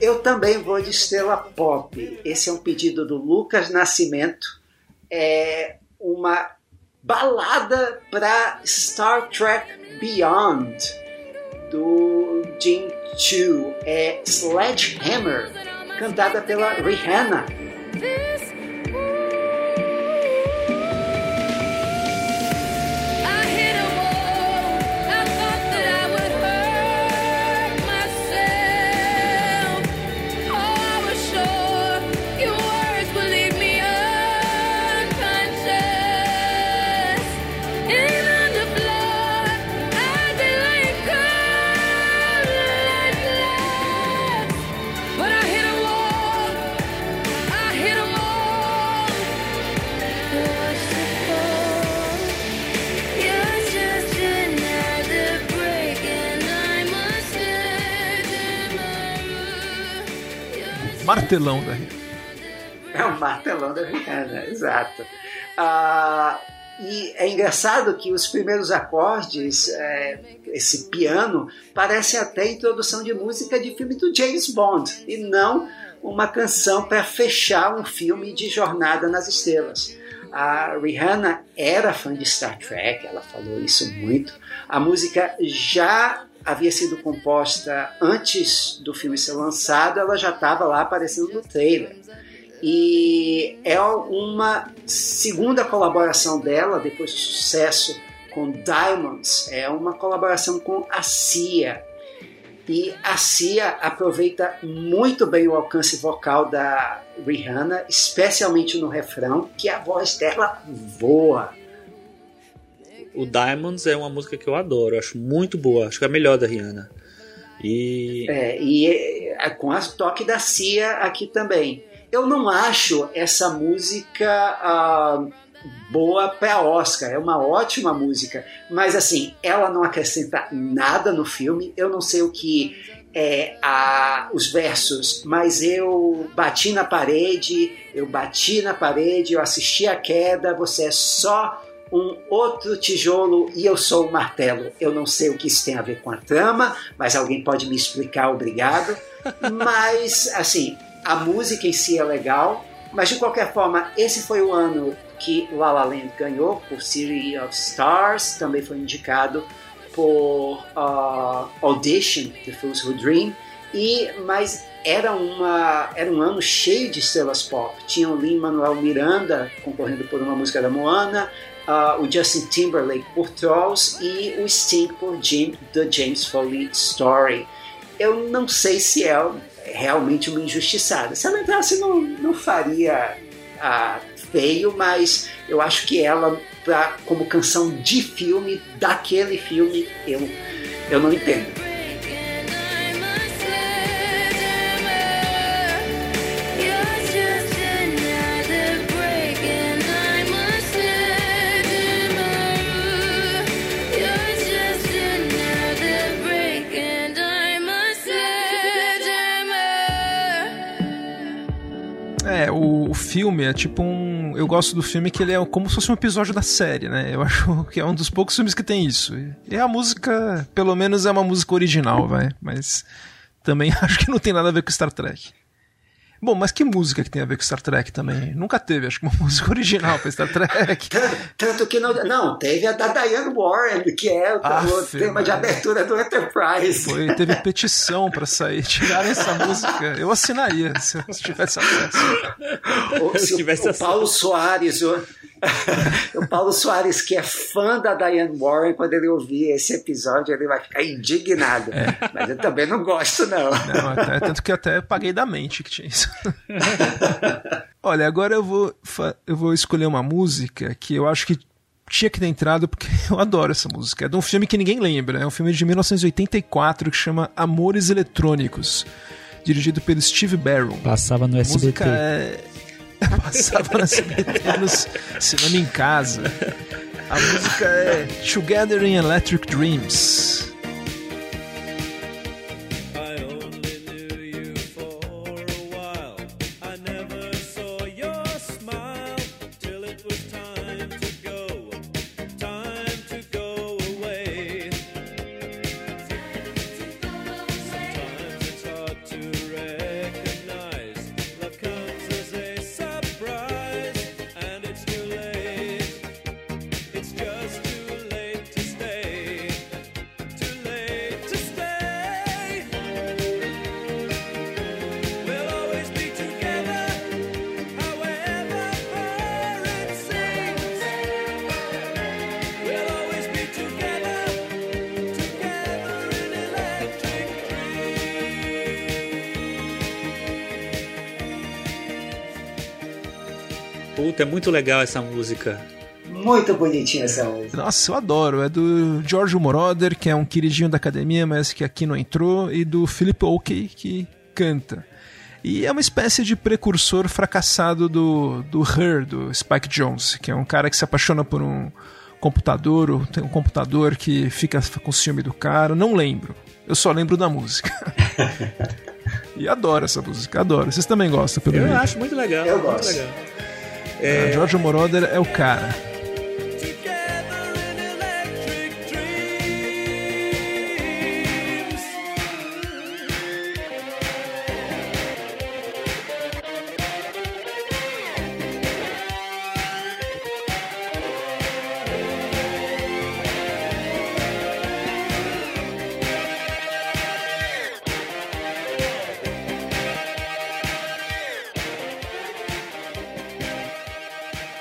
Eu também vou de estrela pop. Esse é um pedido do Lucas Nascimento. É uma balada para Star Trek Beyond do Jim Chu. É Sledgehammer, cantada pela Rihanna. Martelão da Rio. É um martelão da Rihanna, exato. Ah, e é engraçado que os primeiros acordes, é, esse piano, parece até introdução de música de filme do James Bond, e não uma canção para fechar um filme de Jornada nas Estrelas. A Rihanna era fã de Star Trek, ela falou isso muito. A música já havia sido composta antes do filme ser lançado, ela já estava lá aparecendo no trailer. E é uma segunda colaboração dela, depois do sucesso com Diamonds, é uma colaboração com a Cia. E a Cia aproveita muito bem o alcance vocal da Rihanna, especialmente no refrão, que a voz dela voa. O Diamonds é uma música que eu adoro, acho muito boa, acho que é a melhor da Rihanna. E É, e é, com a toque da Cia aqui também. Eu não acho essa música ah, boa para Oscar, é uma ótima música, mas assim, ela não acrescenta nada no filme. Eu não sei o que é a, os versos, mas eu bati na parede, eu bati na parede, eu assisti a queda, você é só um outro tijolo e eu sou um martelo. Eu não sei o que isso tem a ver com a trama, mas alguém pode me explicar, obrigado. *laughs* Mas, assim, a música em si é legal, mas de qualquer forma, esse foi o ano que La La Land ganhou por City of Stars, também foi indicado por uh, Audition, The Fools Who Dream, e mas era uma era um ano cheio de estrelas pop. Tinha o Lin-Manuel Miranda concorrendo por uma música da Moana, uh, o Justin Timberlake por Trolls e o Sting por Jim, The James Foley Story. Eu não sei se é realmente uma injustiçada. Se ela entrasse, não, não faria ah, feio, mas eu acho que ela, pra, como canção de filme, daquele filme, eu, eu não entendo. Filme é tipo um. Eu gosto do filme que ele é como se fosse um episódio da série, né? Eu *laughs* acho que é um dos poucos filmes que tem isso. E a música, pelo menos, é uma música original, vai. Mas também *laughs* acho que não tem nada a ver com Star Trek. Bom, mas que música que tem a ver com Star Trek também? Nunca teve, acho que uma *laughs* música original pra Star Trek. Tanto, tanto que não. Não, teve a da Diane Warren, que é o, Aff, o tema de mano. abertura do Enterprise. Foi, teve petição pra sair, tirarem essa música. Eu assinaria se eu tivesse acesso. Ou *laughs* se o- tivesse o, essa- Paulo Soares, o, *laughs* o Paulo Soares, que é fã da Diane Warren, quando ele ouvir esse episódio, ele vai ficar indignado. Mas eu também não gosto, não. Não, até- tanto que até paguei da mente que tinha isso. *laughs* Olha, agora eu vou, eu vou escolher uma música que eu acho que tinha que ter entrado porque *laughs* eu adoro essa música. É de um filme que ninguém lembra. É um filme de 1984 que chama Amores Eletrônicos, dirigido pelo Steve Barron. Passava no A SBT. música é. Passava no SBT nos cinema em casa. A música é Together in Electric Dreams. Puta, é muito legal essa música. Muito bonitinha essa música. Nossa, eu adoro. É do George Moroder, que é um queridinho da academia, mas que aqui não entrou, e do Philip Oakey, que canta. E é uma espécie de precursor fracassado do, do Her, do Spike Jones, que é um cara que se apaixona por um computador, ou tem um computador que fica com ciúme do cara. Não lembro. Eu só lembro da música. *laughs* e adoro essa música, adoro. Vocês também gostam, pelo Eu jeito. acho muito legal. Eu muito gosto. legal. Ah, George Moroder é o cara.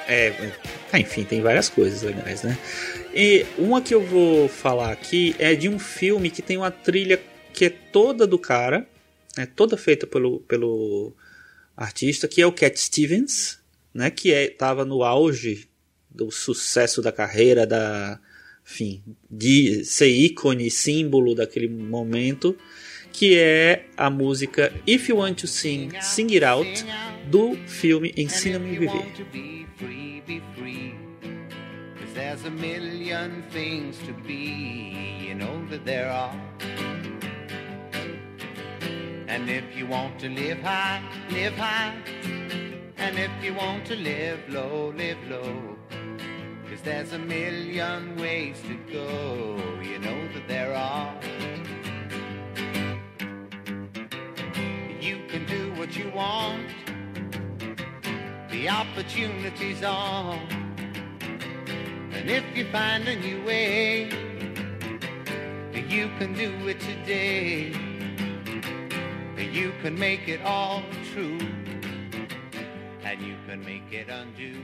É, ah, enfim, tem várias coisas legais, né? E uma que eu vou falar aqui é de um filme que tem uma trilha que é toda do cara, é toda feita pelo, pelo artista, que é o Cat Stevens, né? Que é, tava no auge do sucesso da carreira, da, enfim, de ser ícone, símbolo daquele momento, que é a música If You Want to Sing, Sing It Out, do filme Ensina-me a Viver. to be free, be free. Cause there's a million things to be, you know that there are. And if you want to live high, live high. And if you want to live low, live low. Cause there's a million ways to go, you know that there are. You can do what you want the opportunity's on. And if you find a new way, you can do it today. You can make it all true, and you can make it undo.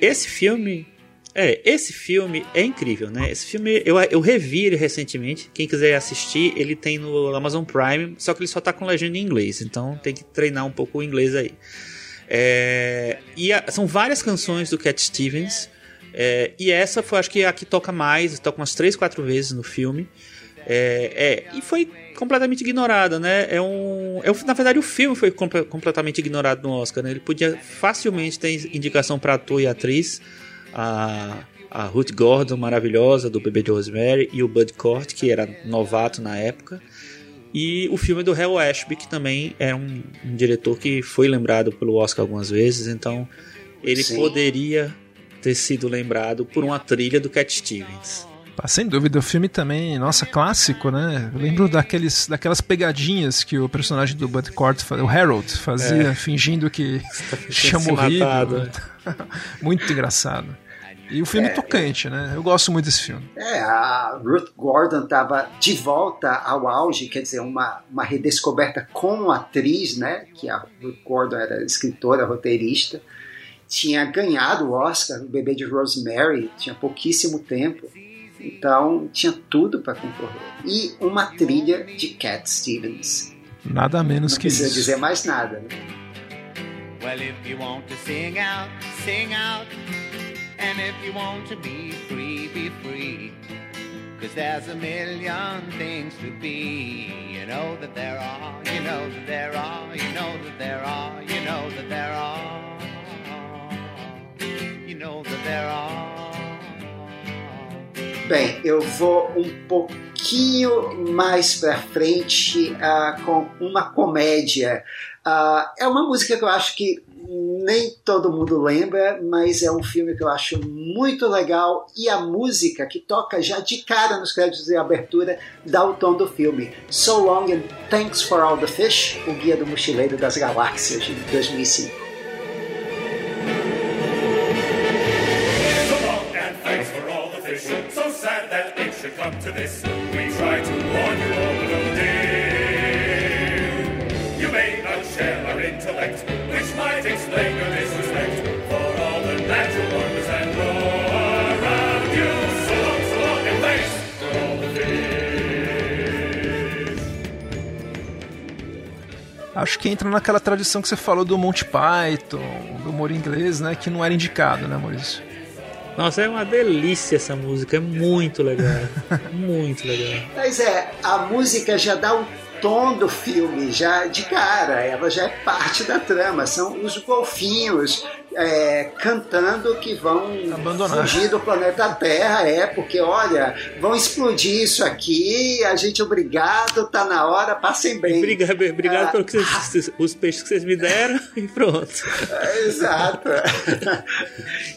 Esse filme. É, esse filme é incrível, né? Esse filme eu, eu revi ele recentemente. Quem quiser assistir, ele tem no Amazon Prime, só que ele só tá com legenda em inglês, então tem que treinar um pouco o inglês aí. É, e a- são várias canções do Cat Stevens. é, e essa foi, acho que, a que toca mais, toca umas 3, 4 vezes no filme. É, é, e foi completamente ignorada, né? É um, é, na verdade, o filme foi comple- completamente ignorado no Oscar. Né? Ele podia facilmente ter indicação para ator e atriz. A, a Ruth Gordon, maravilhosa, do Bebê de Rosemary, e o Bud Cort, que era novato na época. E o filme do Hal Ashby, que também é um, um diretor que foi lembrado pelo Oscar algumas vezes, então ele Sim. poderia ter sido lembrado por uma trilha do Cat Stevens. Ah, sem dúvida, o filme também, nossa, clássico, né? Eu lembro daqueles, daquelas pegadinhas que o personagem do Bud Cort, o Harold, fazia, É. fingindo que *laughs* tinha se morrido. matado. *laughs* muito engraçado. E o filme É, tocante, né? Eu gosto muito desse filme. É, a Ruth Gordon estava de volta ao auge, quer dizer, uma, uma redescoberta como atriz, né? Que a Ruth Gordon era escritora, roteirista. Tinha ganhado o Oscar, o Bebê de Rosemary, tinha pouquíssimo tempo. Então tinha tudo para concorrer. E uma trilha de Cat Stevens. Nada menos Não que precisa isso. dizer mais nada. Né? Well, if you want to sing out, sing out. And if you want to be free, be free. Cause there's a million things to be. You know that there are, you know that there are, you know that there are, you know that there are. You know that there are. Bem, eu vou um pouquinho mais pra frente ah, com uma comédia. Ah, é uma música que eu acho que nem todo mundo lembra, mas é um filme que eu acho muito legal e a música que toca já de cara nos créditos de abertura dá o tom do filme. So Long and Thanks for All the Fish, o Guia do Mochileiro das Galáxias de 2005. So to this. Acho que entra naquela tradição que você falou do Monty Python, do humor inglês, né? Que não era indicado, né, Maurício? Nossa, é uma delícia essa música, é muito legal. *laughs* muito legal. Mas é, a música já dá o tom do filme, já de cara, ela já é parte da trama. São os golfinhos é, cantando que vão Abandonar. fugir do planeta Terra, é, porque olha, vão explodir isso aqui, a gente obrigado, tá na hora, passem bem. Obrigado, obrigado Ah, pelos que *laughs* vocês- os peixes que vocês me deram e pronto. Exato.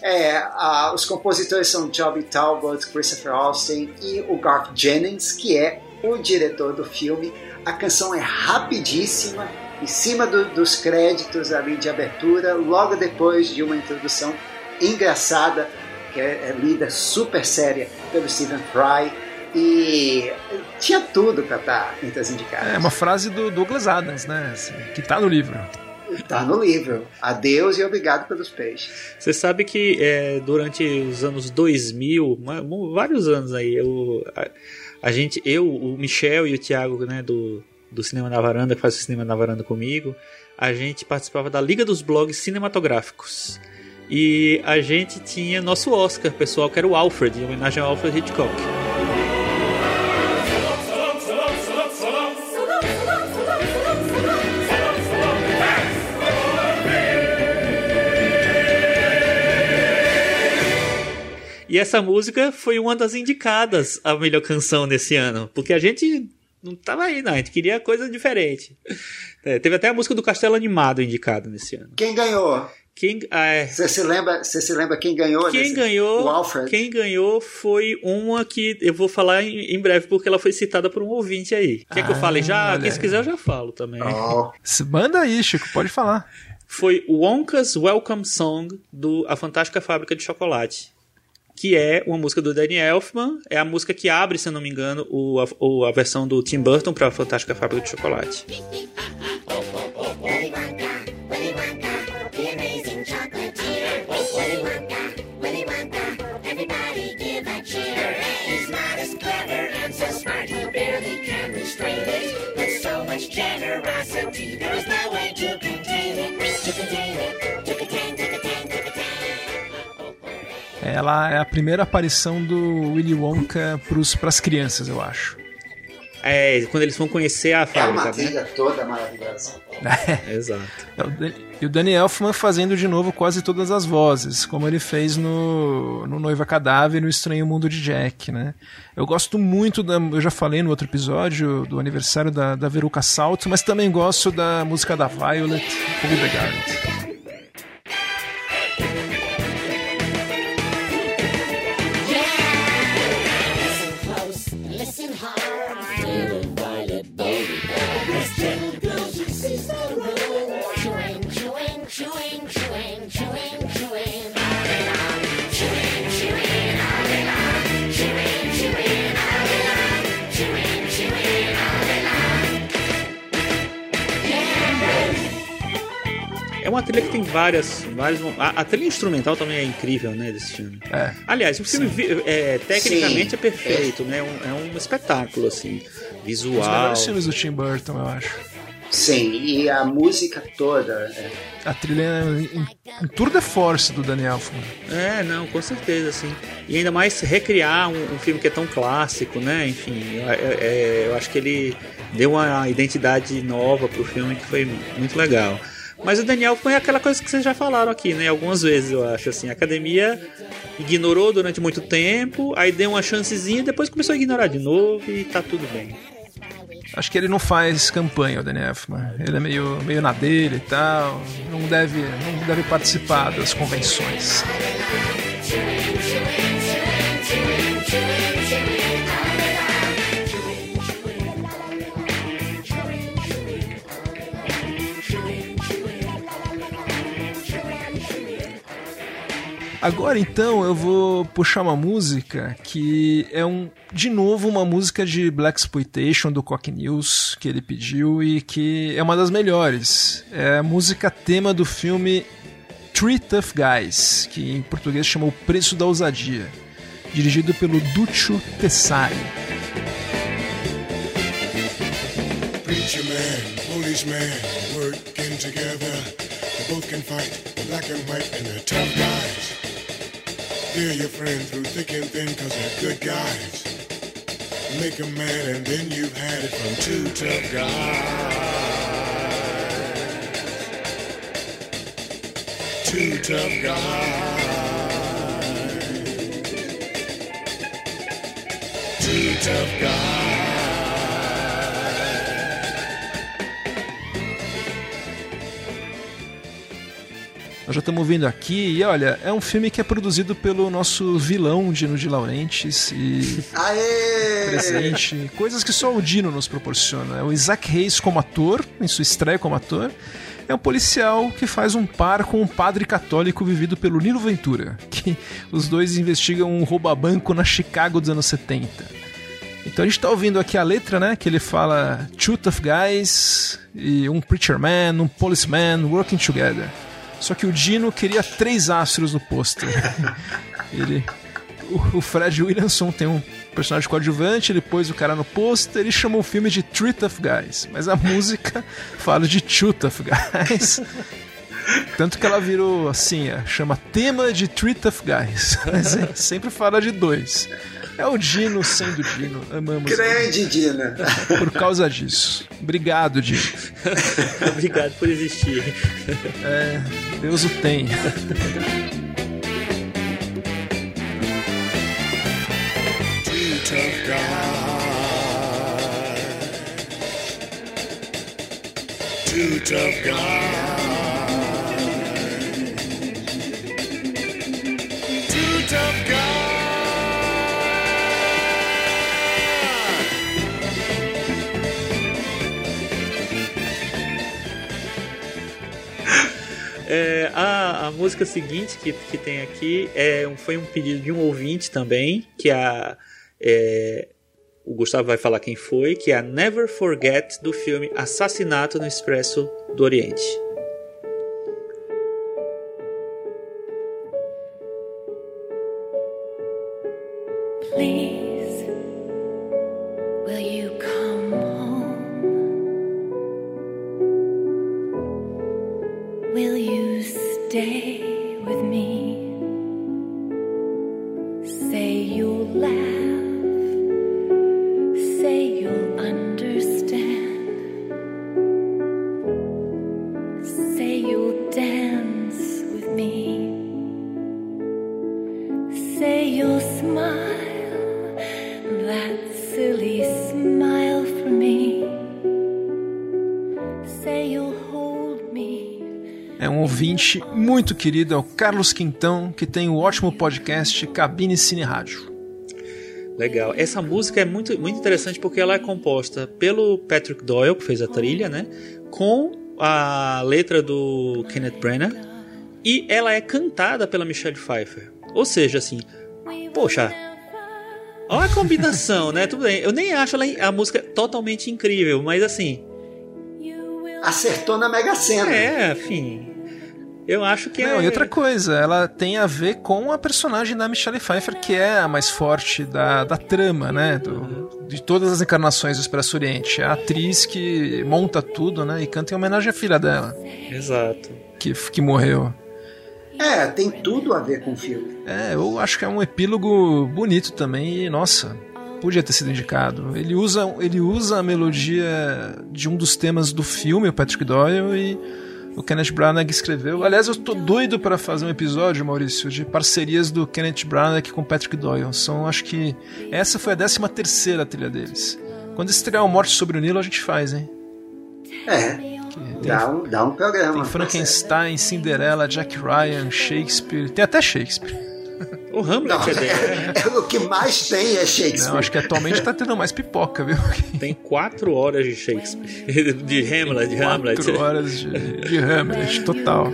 É, ah, os compositores são Joby Talbot, Christopher Austin e o Garth Jennings, que é o diretor do filme. A canção é rapidíssima, em cima do- dos créditos ali de abertura, logo depois de uma introdução engraçada, que é, é lida super séria pelo Stephen Fry. E tinha tudo para estar entre as indicadas. É uma frase do Douglas Adams, né? assim, que tá no livro. Tá no livro. Adeus e obrigado pelos peixes. Você sabe que é, durante os anos 2000, ma- mu- vários anos aí, eu, a, a gente, eu, o Michel e o Thiago, né, do, do Cinema na Varanda, que faz o Cinema na Varanda comigo, a gente participava da Liga dos Blogs Cinematográficos. E a gente tinha nosso Oscar pessoal, que era o Alfred, em homenagem ao Alfred Hitchcock. E essa música foi uma das indicadas a melhor canção nesse ano, porque a gente não tava aí, não, a gente queria coisa diferente. *laughs* É, teve até a música do Castelo Animado indicada nesse ano. Quem ganhou? Quem, ah, é, Você se lembra, você se lembra quem ganhou? quem nesse- ganhou? O Alfred. Quem ganhou foi uma que eu vou falar em, em breve porque ela foi citada por um ouvinte aí. Quer que eu Ah, fale já? olha Quem se quiser eu já falo também. Oh, Se- Manda aí, Chico, pode falar. Foi Wonka's Welcome Song do A Fantástica Fábrica de Chocolate. Que é uma música do Danny Elfman. É a música que abre, se eu não me engano, o, a, a versão do Tim Burton para A Fantástica Fábrica de Chocolate. *laughs* Ela é a primeira aparição do Willy Wonka para as crianças, eu acho. É, quando eles vão conhecer a é uma fábrica, né? trilha toda maravilhosa. *laughs* Exato. É, o Dan- E o Danny Elfman fazendo de novo quase todas as vozes, como ele fez no, no Noiva Cadáver e no Estranho Mundo de Jack, né? Eu gosto muito da. Eu já falei no outro episódio do aniversário da, da Veruca Salto, mas também gosto da música da Violet, Hold the Guard. É uma trilha que tem várias. várias a, a trilha instrumental também é incrível, né? Desse filme. É. Aliás, o filme vi- é, tecnicamente Sim. é perfeito, né? É um, é um espetáculo, assim. Um dos Visual. melhores filmes do Tim Burton, eu acho. Sim, e a música toda. é, A trilha é em, em tour de force do Danny Elfman. É, não, com certeza, sim. E ainda mais recriar um, um filme que é tão clássico, né? Enfim, eu, é- eu acho que ele deu uma identidade nova pro filme que foi muito legal. Mas o Daniel foi aquela coisa que vocês já falaram aqui, né? Algumas vezes, eu acho, assim. A academia ignorou durante muito tempo, aí deu uma chancezinha, depois começou a ignorar de novo e tá tudo bem. Acho que ele não faz campanha, o Elfman. Ele é meio, meio na dele e tal. Não deve, não deve participar das convenções. Agora então eu vou puxar uma música que é um de novo uma música de Black Exploitation do Cock News que ele pediu e que é uma das melhores. É a música tema do filme Three Tough Guys, que em português chama O Preço da Ousadia, dirigido pelo Duccio Tessari. Preacher man, policeman, working together. They both can fight, black and white, and they're tough guys. They're your friend through thick and thin, cause they're good guys. Make them mad, and then you've had it from two tough guys. Two tough guys. Two tough guys. Nós já estamos ouvindo aqui e olha, é um filme que é produzido pelo nosso vilão Dino de Laurentiis e Aê! presente, coisas que só o Dino nos proporciona. É o Isaac Reis como ator, em sua estreia como ator, é um policial que faz um par com um padre católico vivido pelo Nilo Ventura, que os dois investigam um rouba-banco na Chicago dos anos 70. Então a gente tá ouvindo aqui a letra, né? Que ele fala Two tough guys, e um preacher man, um policeman working together. Só que o Dino queria três astros no pôster. *laughs* ele. O, o Fred Williamson tem um personagem coadjuvante, ele pôs o cara no pôster e chamou o filme de Three Tough Guys. Mas a música *laughs* fala de Two Tough Guys. Tanto que ela virou assim, é, chama tema de Three Tough Guys. *laughs* Mas é, sempre fala de dois. É o Dino sendo Dino. Amamos. Grande Dina. Por causa disso. Obrigado, Dino. *laughs* Obrigado por existir. É, Deus o tem. Tough guys. Two tough guys. Two tough guys. É, a, a música seguinte que, que tem aqui é, foi um pedido de um ouvinte também, que a, é, o Gustavo vai falar quem foi, que é a Never Forget do filme Assassinato no Expresso do Oriente. Please, will you come muito querido, é o Carlos Quintão, que tem o ótimo podcast Cabine Cine Rádio. Legal. Essa música é muito, muito interessante porque ela é composta pelo Patrick Doyle, que fez a trilha, né? Com a letra do Kenneth Branagh. E ela é cantada pela Michelle Pfeiffer. Ou seja, assim, poxa, olha a combinação, né? Tudo bem. Eu nem acho ela, a música totalmente incrível, mas assim, Acertou na Mega Sena. é, enfim. Eu acho que Não, é. e outra coisa, ela tem a ver com a personagem da Michelle Pfeiffer, que é a mais forte da, da trama, né? Do- de todas as encarnações do Expresso Oriente. É a atriz que monta tudo, né? E canta em homenagem à filha dela, Exato. que, que morreu. É, tem tudo a ver com o filme. É, eu acho que é um epílogo bonito também e, nossa, podia ter sido indicado. Ele usa, ele usa a melodia de um dos temas do filme, o Patrick Doyle, e o Kenneth Branagh escreveu. Aliás, eu tô doido para fazer um episódio, Maurício, de parcerias do Kenneth Branagh com o Patrick Doyle. São, acho que essa foi a 13 terceira trilha deles. Quando estrear o Morte sobre o Nilo, a gente faz, hein? É. Dá um, dá um programa. Tem Frankenstein, Cinderela, Jack Ryan, Shakespeare. Tem até Shakespeare. O Hamlet Não, é dele. *laughs* né? é, o que mais tem é Shakespeare. Não, acho que atualmente tá tendo mais pipoca, viu? Tem quatro horas de Shakespeare. *laughs* De Hamlet, de Hamlet. Quatro horas de, de Hamlet, total.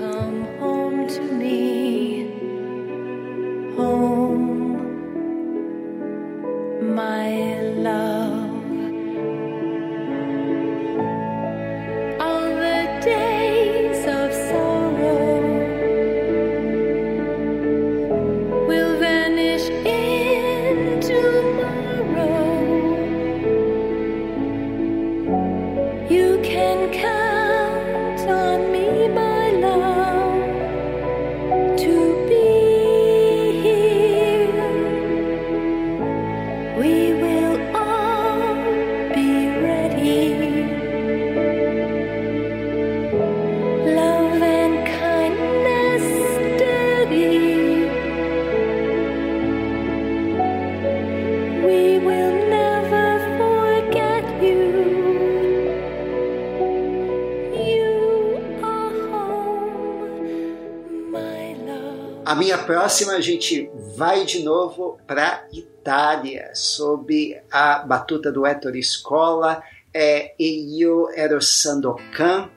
A minha próxima, a gente vai de novo para Itália, sob a batuta do Ettore Scola, é Io Ero Sandokan,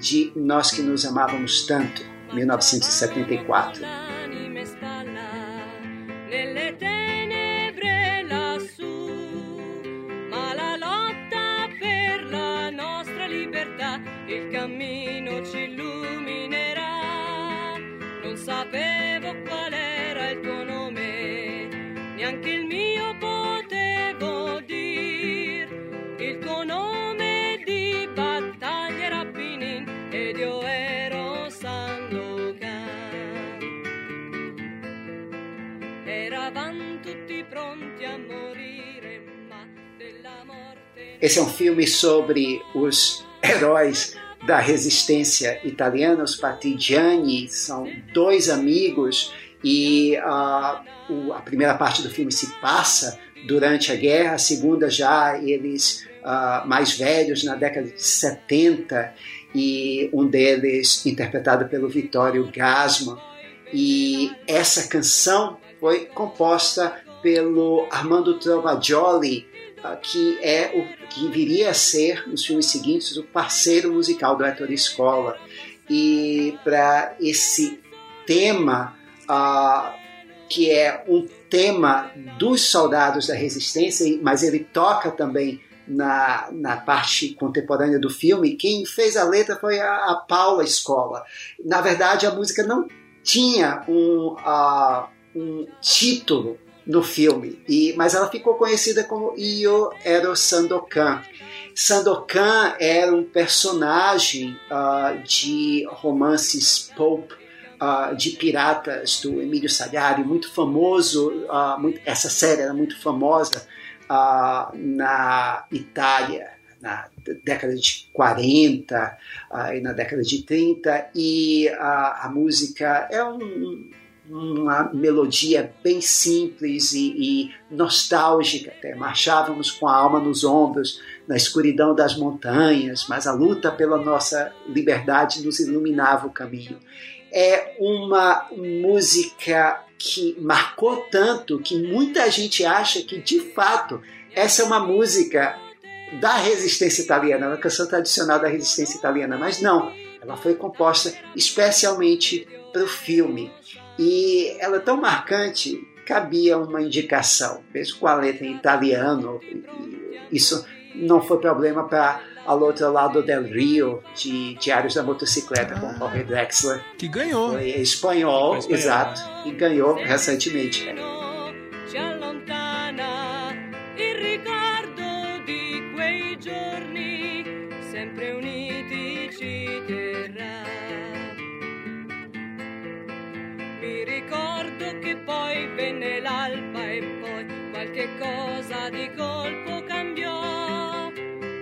de Nós Que Nos Amávamos Tanto, 1974. Esse é um filme sobre os heróis da resistência italiana, os partigiani, são dois amigos e ah, o- a primeira parte do filme se passa durante a guerra, a segunda já eles ah, mais velhos, na década de 70, e um deles interpretado pelo Vittorio Gassman. E essa canção foi composta pelo Armando Trovagioli, que é o que viria a ser nos filmes seguintes o parceiro musical do Ettore Scola. E para esse tema, ah, que é um tema dos soldados da resistência, mas ele toca também na, na parte contemporânea do filme, quem fez a letra foi a, a Paula Scola. Na verdade, a música não tinha um, ah, um título no filme, e, mas ela ficou conhecida como Io Ero Sandokan. Sandokan era um personagem ah, de romances pulp ah, de piratas do Emílio Salgari, muito famoso. ah, muito- essa série era muito famosa ah, na Itália, na década de 40 ah, e na década de 30. E a música é um, uma melodia bem simples e, e nostálgica até. Marchávamos com a alma nos ombros, na escuridão das montanhas, mas a luta pela nossa liberdade nos iluminava o caminho. É uma música que marcou tanto que muita gente acha que, de fato, essa é uma música da resistência italiana, uma canção tradicional da resistência italiana, mas não, ela foi composta especialmente para o filme. E ela é tão marcante, cabia uma indicação, mesmo com a letra em italiano, isso não foi problema para Ao Outro Lado del Rio, de Diários da Motocicleta, com Jorge Drexler. Que ganhou. Foi espanhol, Foi espanhol. exato, e ganhou recentemente. Poi venne l'alba e poi qualche cosa di colpo cambiò.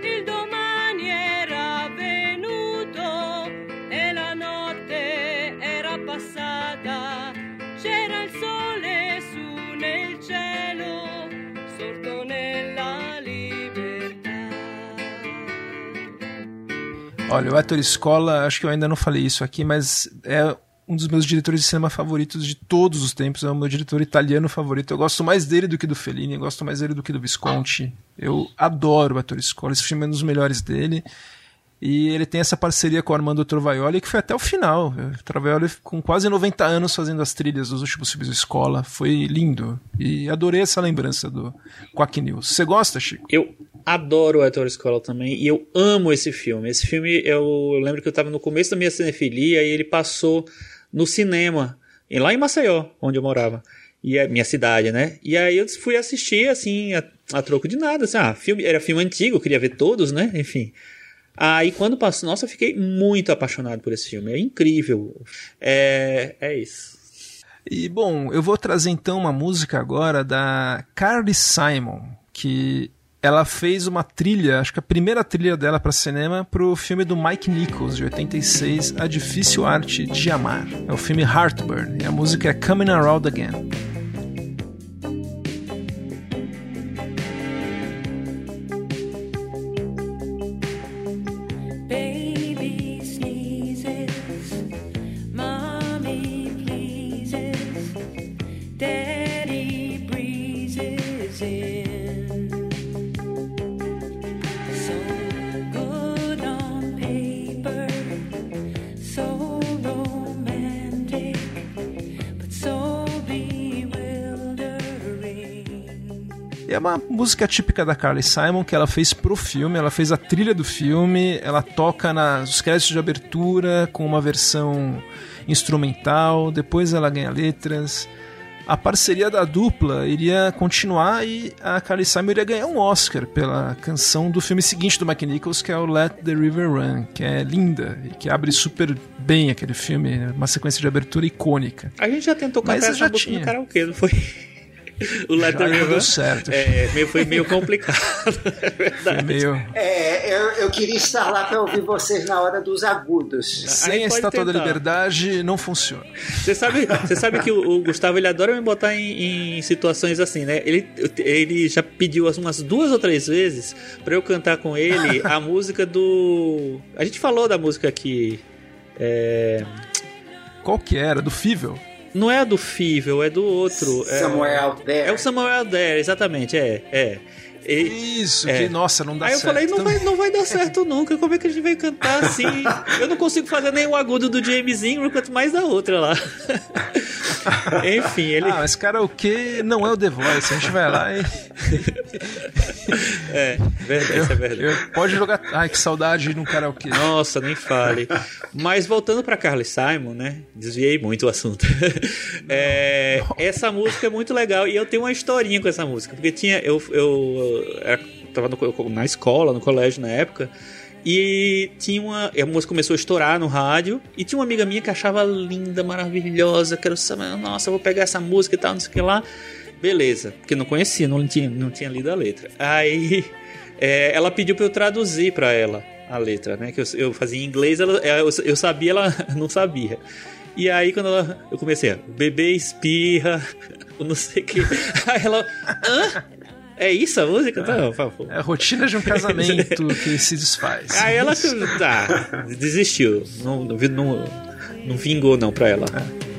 Il domani era venuto e la notte era passata. C'era il sole su nel cielo, sorto nella libertà. Olha, o Ettore Scola, acho que eu ainda não falei isso aqui, mas é um dos meus diretores de cinema favoritos de todos os tempos. É o meu diretor italiano favorito. Eu gosto mais dele do que do Fellini, eu gosto mais dele do que do Visconti. Eu adoro o Ettore Scola, esse filme é um dos melhores dele. E ele tem essa parceria com o Armando Trovaioli, que foi até o final. O Trovaioli com quase 90 anos fazendo as trilhas dos últimos filmes de escola. Foi lindo. E adorei essa lembrança do Quack News. Você gosta, Chico? Eu adoro o Ettore Scola também e eu amo esse filme. Esse filme, eu, eu lembro que eu estava no começo da minha cinefilia e ele passou no cinema, lá em Maceió, onde eu morava. E é minha cidade, né? E aí eu fui assistir, assim, a, a troco de nada. Assim, ah, filme, era filme antigo, eu queria ver todos, né? Enfim. Aí quando passou, nossa, eu fiquei muito apaixonado por esse filme. É incrível. É, é isso. E bom, eu vou trazer então uma música agora da Carly Simon, que ela fez uma trilha, acho que a primeira trilha dela para cinema, pro filme do Mike Nichols, de 86, A Difícil Arte de Amar. É o filme Heartburn, e a música é Coming Around Again. É uma música típica da Carly Simon que ela fez pro filme, ela fez a trilha do filme, ela toca nos créditos de abertura com uma versão instrumental, depois ela ganha letras. A parceria da dupla iria continuar e a Carly Simon iria ganhar um Oscar pela canção do filme seguinte do Mike Nichols, que é o Let the River Run, que é linda e que abre super bem aquele filme, uma sequência de abertura icônica. A gente já tentou cantar essa já música tinha. no karaokê, não foi? O Já Letter não deu certo. É, meio, foi meio complicado, *laughs* é verdade. Meio É, eu, eu queria estar lá para ouvir vocês na hora dos agudos. sem a Estátua da. Liberdade não funciona. Você sabe, você sabe que o, o Gustavo ele adora me botar em, em situações assim, né? Ele, ele já pediu umas duas ou três vezes pra eu cantar com ele a *laughs* música do. A gente falou da música aqui. É... Qual que era? Do Fível? Não é a do Fível, é do outro. é- Somewhere Out There. É o Samuel Out There, exatamente, é. é. E- Isso, É. que nossa, não dá Aí eu certo. falei, não vai, não vai dar certo nunca. Como é que a gente vai cantar assim? Eu não consigo fazer nem o agudo do James Ingram, quanto mais da outra lá. *laughs* Enfim, ele. Ah, mas karaokê não é o The Voice. A gente vai lá e. É, verdade, isso é verdade. Eu- pode jogar. Ai, que saudade no karaokê. Nossa, nem fale. Mas voltando pra Carly Simon, né? Desviei muito o assunto. *laughs* É, essa música é muito legal e eu tenho uma historinha com essa música. Porque tinha. Eu, eu, eu era- tava no na escola, no colégio na época. E tinha uma. A música começou a estourar no rádio. E tinha uma amiga minha que achava linda, maravilhosa. Quero saber, nossa, vou pegar essa música e tal, não sei o que lá. Beleza, porque não conhecia, não tinha, não tinha lido a letra. Aí é, ela pediu pra eu traduzir pra ela a letra, né? Que eu, eu fazia em inglês, ela, eu, eu sabia, ela *laughs* não sabia. E aí quando ela, eu comecei a, bebê espirra, *laughs* não sei o que. *laughs* Aí ela, hã? É isso a música? Tá, por favor. É a rotina de um casamento que se desfaz. Aí ela tá, desistiu. Não, não, não, não vingou não pra ela. I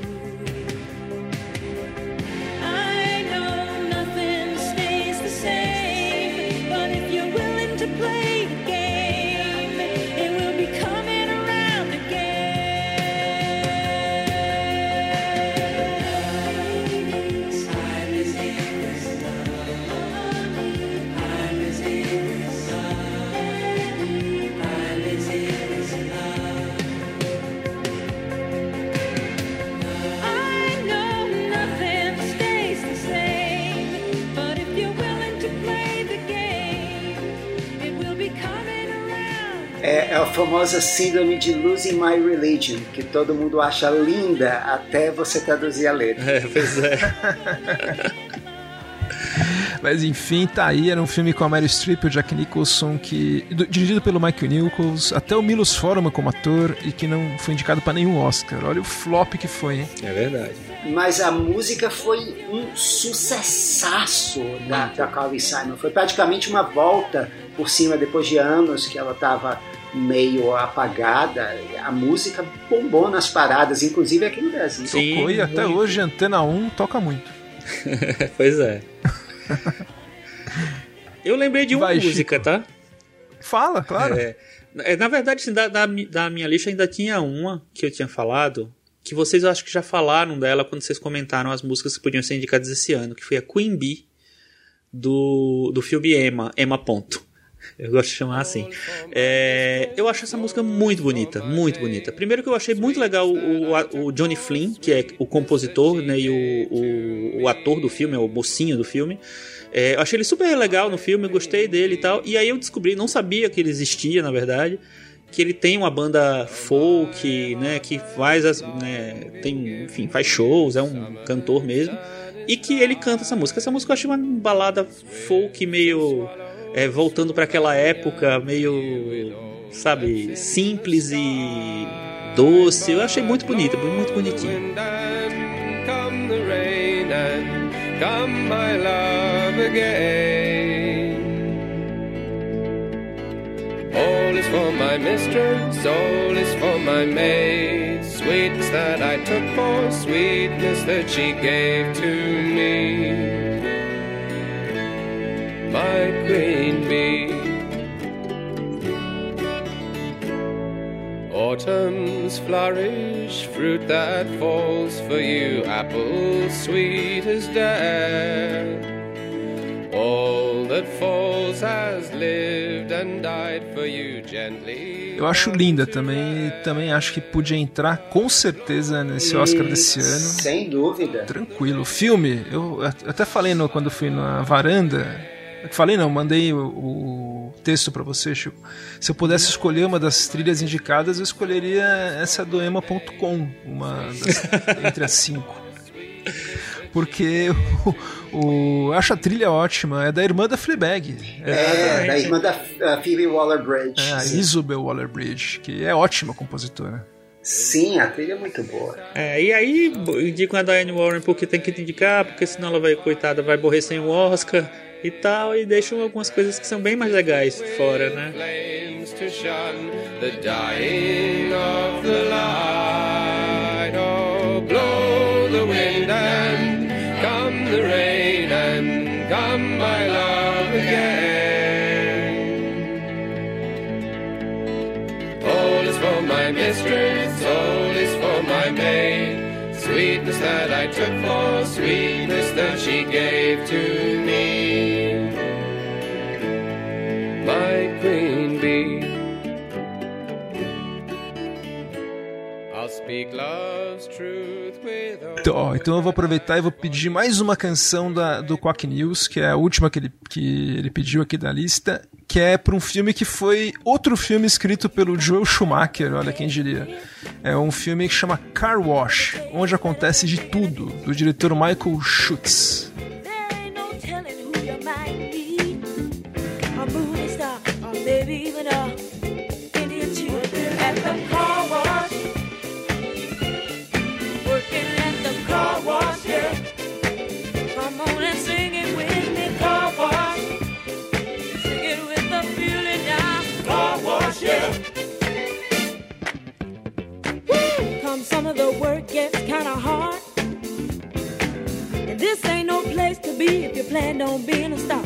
famosa síndrome de Losing My Religion, que todo mundo acha linda até você traduzir a letra. É, pois é. *laughs* Mas enfim, tá aí, era um filme com a Mary Streep e o Jack Nicholson, que, do- dirigido pelo Mike Nichols, até o Milos Forman como ator, e que não foi indicado pra nenhum Oscar. Olha o flop que foi, hein? É verdade. Mas a música foi um sucessaço da, da Carly Simon. Foi praticamente uma volta por cima depois de anos que ela estava meio apagada. A música bombou nas paradas, inclusive aqui no Brasil. Sim. Tocou e até muito. hoje Antena 1 toca muito. *laughs* pois é. Eu lembrei de uma Vai, música, tá? Fala, claro. É, é, na verdade, assim, da, da, da minha lista ainda tinha uma que eu tinha falado, que vocês eu acho que já falaram dela quando vocês comentaram as músicas que podiam ser indicadas esse ano, que foi a Queen Bee do, do filme Emma, Emma Ponto. Eu gosto de chamar assim. É, eu acho essa música muito bonita, muito bonita. Primeiro que eu achei muito legal o, o, Johnny Flynn, que é o compositor né, e o, o, o ator do filme, é o mocinho do filme. É, eu achei ele super legal no filme, gostei dele e tal. E aí eu descobri, não sabia que ele existia, na verdade, que ele tem uma banda folk, né, que faz as, né, tem, enfim, faz shows, é um cantor mesmo, e que ele canta essa música. Essa música eu achei uma balada folk meio é, voltando para aquela época, meio, sabe, simples e doce. Eu achei muito bonita, muito and come my love again. All is for my mistress, all is for my maid. Sweetness that I took for sweetness that she gave to me. My queen bee. Autumn's flourish, fruit that falls for you, apples sweet as death. All that falls has lived and died for you gently. Eu acho linda também, e também acho que podia entrar com certeza nesse Oscar desse ano. Sem dúvida. Tranquilo. O filme, eu até falei no, quando fui na varanda. Falei não, mandei o, o texto pra você, Chico. Se eu pudesse escolher uma das trilhas indicadas, eu escolheria essa do Ema.com, uma das, *laughs* entre as cinco. Porque o, o, eu acho a trilha ótima, é da irmã da Fleabag. É, da irmã da uh, Phoebe Waller-Bridge. É, a. Isabel Waller-Bridge, que é ótima compositora. Sim, a trilha é muito boa. É, e aí indicam a Diane Warren porque tem que indicar, porque senão ela vai, coitada, vai morrer sem o Oscar e tal, e deixam algumas coisas que são bem mais legais fora, né? Sweetness that I took for sweetness that she gave to me. Então, então eu vou aproveitar e vou pedir mais uma canção da, do Quack News, que é a última que ele, que ele pediu aqui da lista, que é para um filme que foi outro filme escrito pelo Joel Schumacher, olha quem diria. É um filme que chama Car Wash, onde acontece de tudo, do diretor Michael Schutz. some of the work gets hard. And this ain't no place to be if you plan on being a star.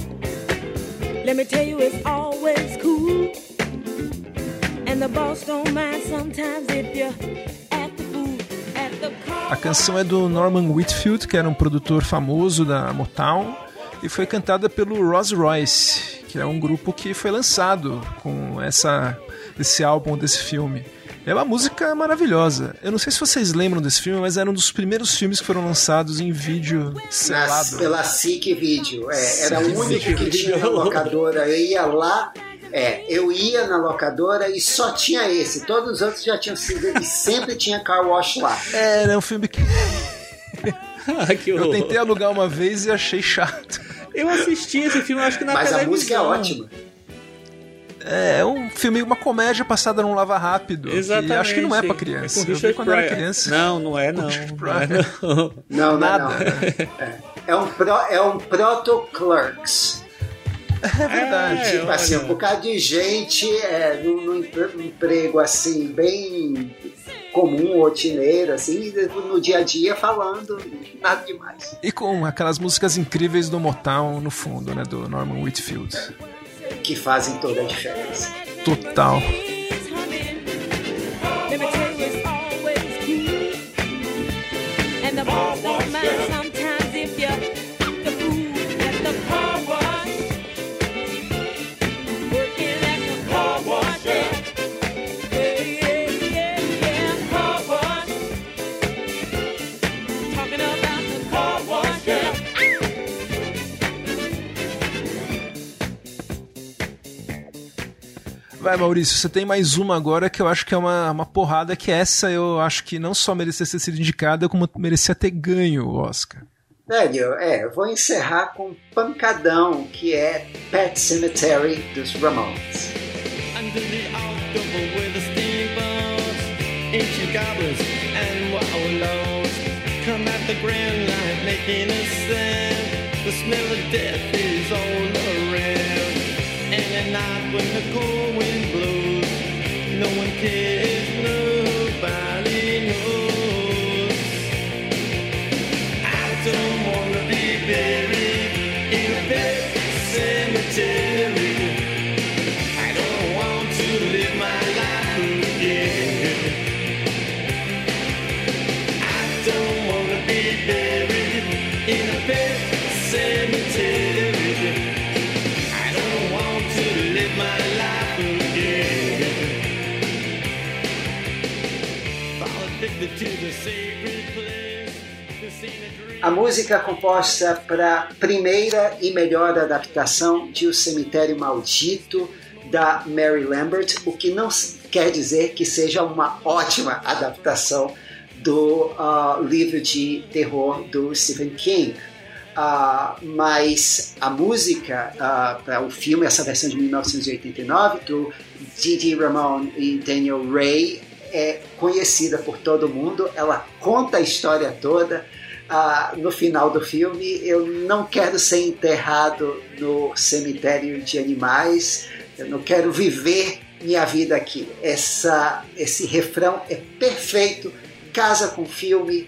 Let me tell you, it's always cool. And the boss don't mind sometimes if you A canção é do Norman Whitfield, que era um produtor famoso da Motown, e foi cantada pelo Rolls Royce, que é um grupo que foi lançado com essa, esse álbum desse filme. É uma música maravilhosa. Eu não sei se vocês lembram desse filme, mas era um dos primeiros filmes que foram lançados em vídeo Nas, selado. pela SIC Video. É, era o único que tinha na locadora. Eu ia lá, é, eu ia na locadora e só tinha esse. Todos os outros já tinham sido e sempre tinha car wash lá. É, era um filme que *laughs* Ah, que eu tentei alugar uma vez e achei chato. Eu assisti esse filme, acho que na Mas a televisão. música é ótima. É, é um filme, uma comédia passada num lava rápido. que Exatamente. acho que não é pra criança. É com eu vi Richard quando era Pryor. criança. Não, não é não. Não é não. Não, não, Nada. não. É, é um, pro, é um proto-clerks. É verdade. Tipo assim, um bocado de gente é, num, num empre- num emprego assim, bem comum, rotineiro, assim, no dia a dia falando nada demais. E com aquelas músicas incríveis do Motown no fundo, né? Do Norman Whitfield. Que fazem toda a diferença. Total. Vai, Maurício, você tem mais uma agora que eu acho que é uma, uma porrada, que essa eu acho que não só merecia ter sido indicada, como merecia ter ganho o Oscar. Velho, é, eu vou encerrar com um pancadão que é Pet Cemetery dos Ramones. The October with the steamboats, ancient goblins and wallows come at the grand line making a sound. The smell of death is all around. Night when the cold wind blows, no one cares, A música é composta para primeira e melhor adaptação de O Cemitério Maldito da Mary Lambert, o que não quer dizer que seja uma ótima adaptação do ah, livro de terror do Stephen King. Ah, mas a música para o filme, essa versão de 1989, do Didi Ramone e Daniel Ray, é conhecida por todo mundo. Ela conta a história toda. Ah, no final do filme, eu não quero ser enterrado no cemitério de animais. Eu não quero viver minha vida aqui. Essa, esse refrão é perfeito, casa com o filme.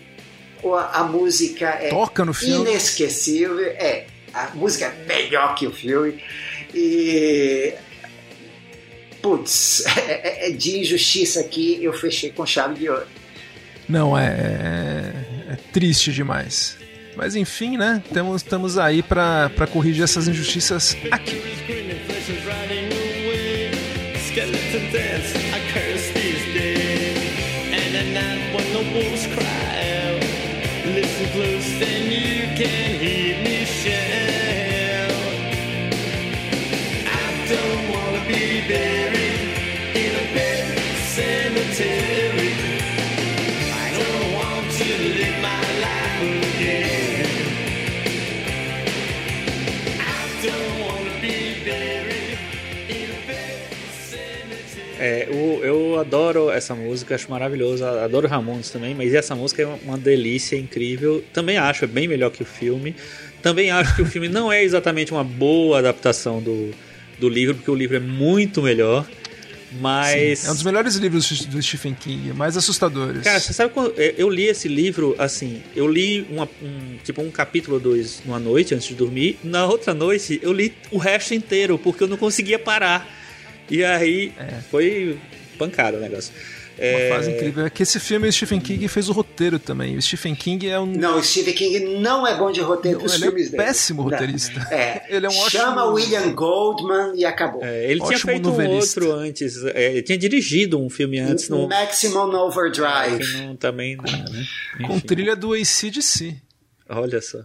O- A música é Toca no filme. inesquecível. É, a música é melhor que o filme. E. Putz, *laughs* é, é de injustiça aqui, eu fechei com chave de ouro. Não, é, é, é triste demais. Mas enfim, né? Temos, estamos aí pra corrigir essas injustiças aqui. Screaming É, eu adoro essa música, acho maravilhosa. Adoro Ramones também, mas essa música é uma delícia, incrível. Também acho, é bem melhor que o filme. Também acho que o filme não é exatamente uma boa adaptação do, do livro, porque o livro é muito melhor. Mas. Sim, é um dos melhores livros do Stephen King, mais assustadores. Cara, você sabe quando eu eu li esse livro, assim, eu li uma- um, tipo um capítulo ou dois numa noite antes de dormir. Na outra noite eu li o resto inteiro, porque eu não conseguia parar. E aí foi pancada o negócio. Uma É, fase incrível. É que esse filme o Stephen King fez o roteiro também. O Stephen King é um. Não, o Stephen King não é bom de roteiro Não, dos ele é um dele. péssimo Não. roteirista. É. *laughs* Ele é um ótimo- Chama William Goldman e acabou. é, ele tinha Ótimo feito um novelista. outro antes. é, ele tinha dirigido um filme antes no. Maximum Overdrive. que não, também não, né? Com Enfim, trilha do ACDC. Olha só.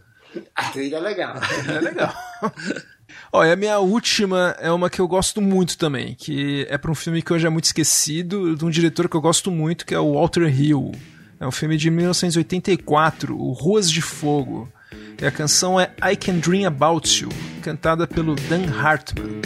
A trilha é legal. É legal. *laughs* Olha, a minha última é uma que eu gosto muito também, que é para um filme que hoje é muito esquecido, de um diretor que eu gosto muito, que é o Walter Hill. É um filme de 1984, o Ruas de Fogo. E a canção é I Can Dream About You, cantada pelo Dan Hartman.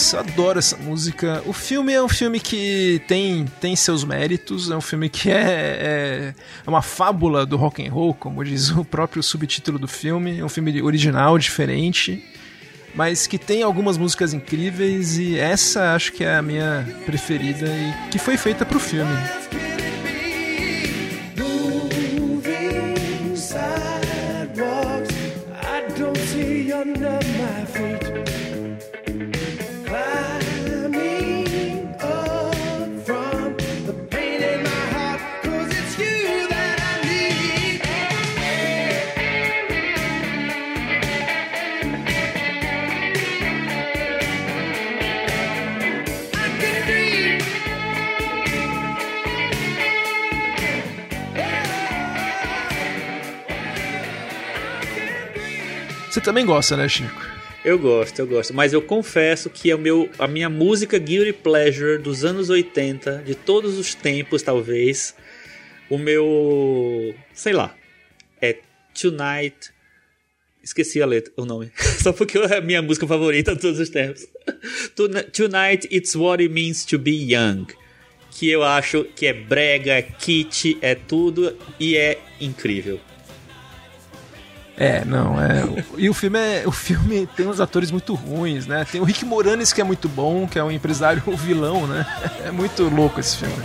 Nossa, adoro essa música. O filme é um filme que tem, tem seus méritos, é um filme que é, é, é uma fábula do rock and roll, como diz o próprio subtítulo do filme. É um filme original, diferente, mas que tem algumas músicas incríveis e essa acho que é a minha preferida e que foi feita pro filme. Você também gosta, né, Chico? Eu gosto, eu gosto. Mas eu confesso que é o meu, a minha música Guilty Pleasure dos anos 80, de todos os tempos, talvez. O meu. sei lá. É Tonight. Esqueci a letra, o nome. *laughs* Só porque é a minha música favorita de todos os tempos. *laughs* Toni- Tonight It's What It Means to Be Young. Que eu acho que é brega, é kit, é tudo e é incrível. É, não, é. E o filme é. O filme tem uns atores muito ruins, né? Tem o Rick Moranis que é muito bom, que é um empresário *laughs* vilão, né? É muito louco esse filme.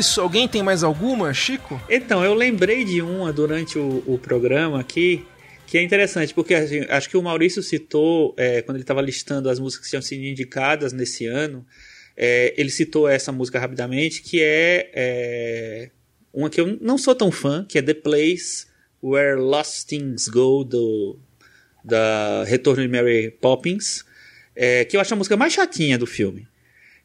Isso. Alguém tem mais alguma, Chico? Então, eu lembrei de uma durante o, o programa aqui, que é interessante, porque assim, acho que o Maurício citou, é, quando ele estava listando as músicas que tinham sido indicadas nesse ano, é, ele citou essa música rapidamente, que é, é, uma que eu não sou tão fã, que é The Place Where Lost Things Go, do, da Retorno de Mary Poppins, é, que eu acho a música mais chatinha do filme.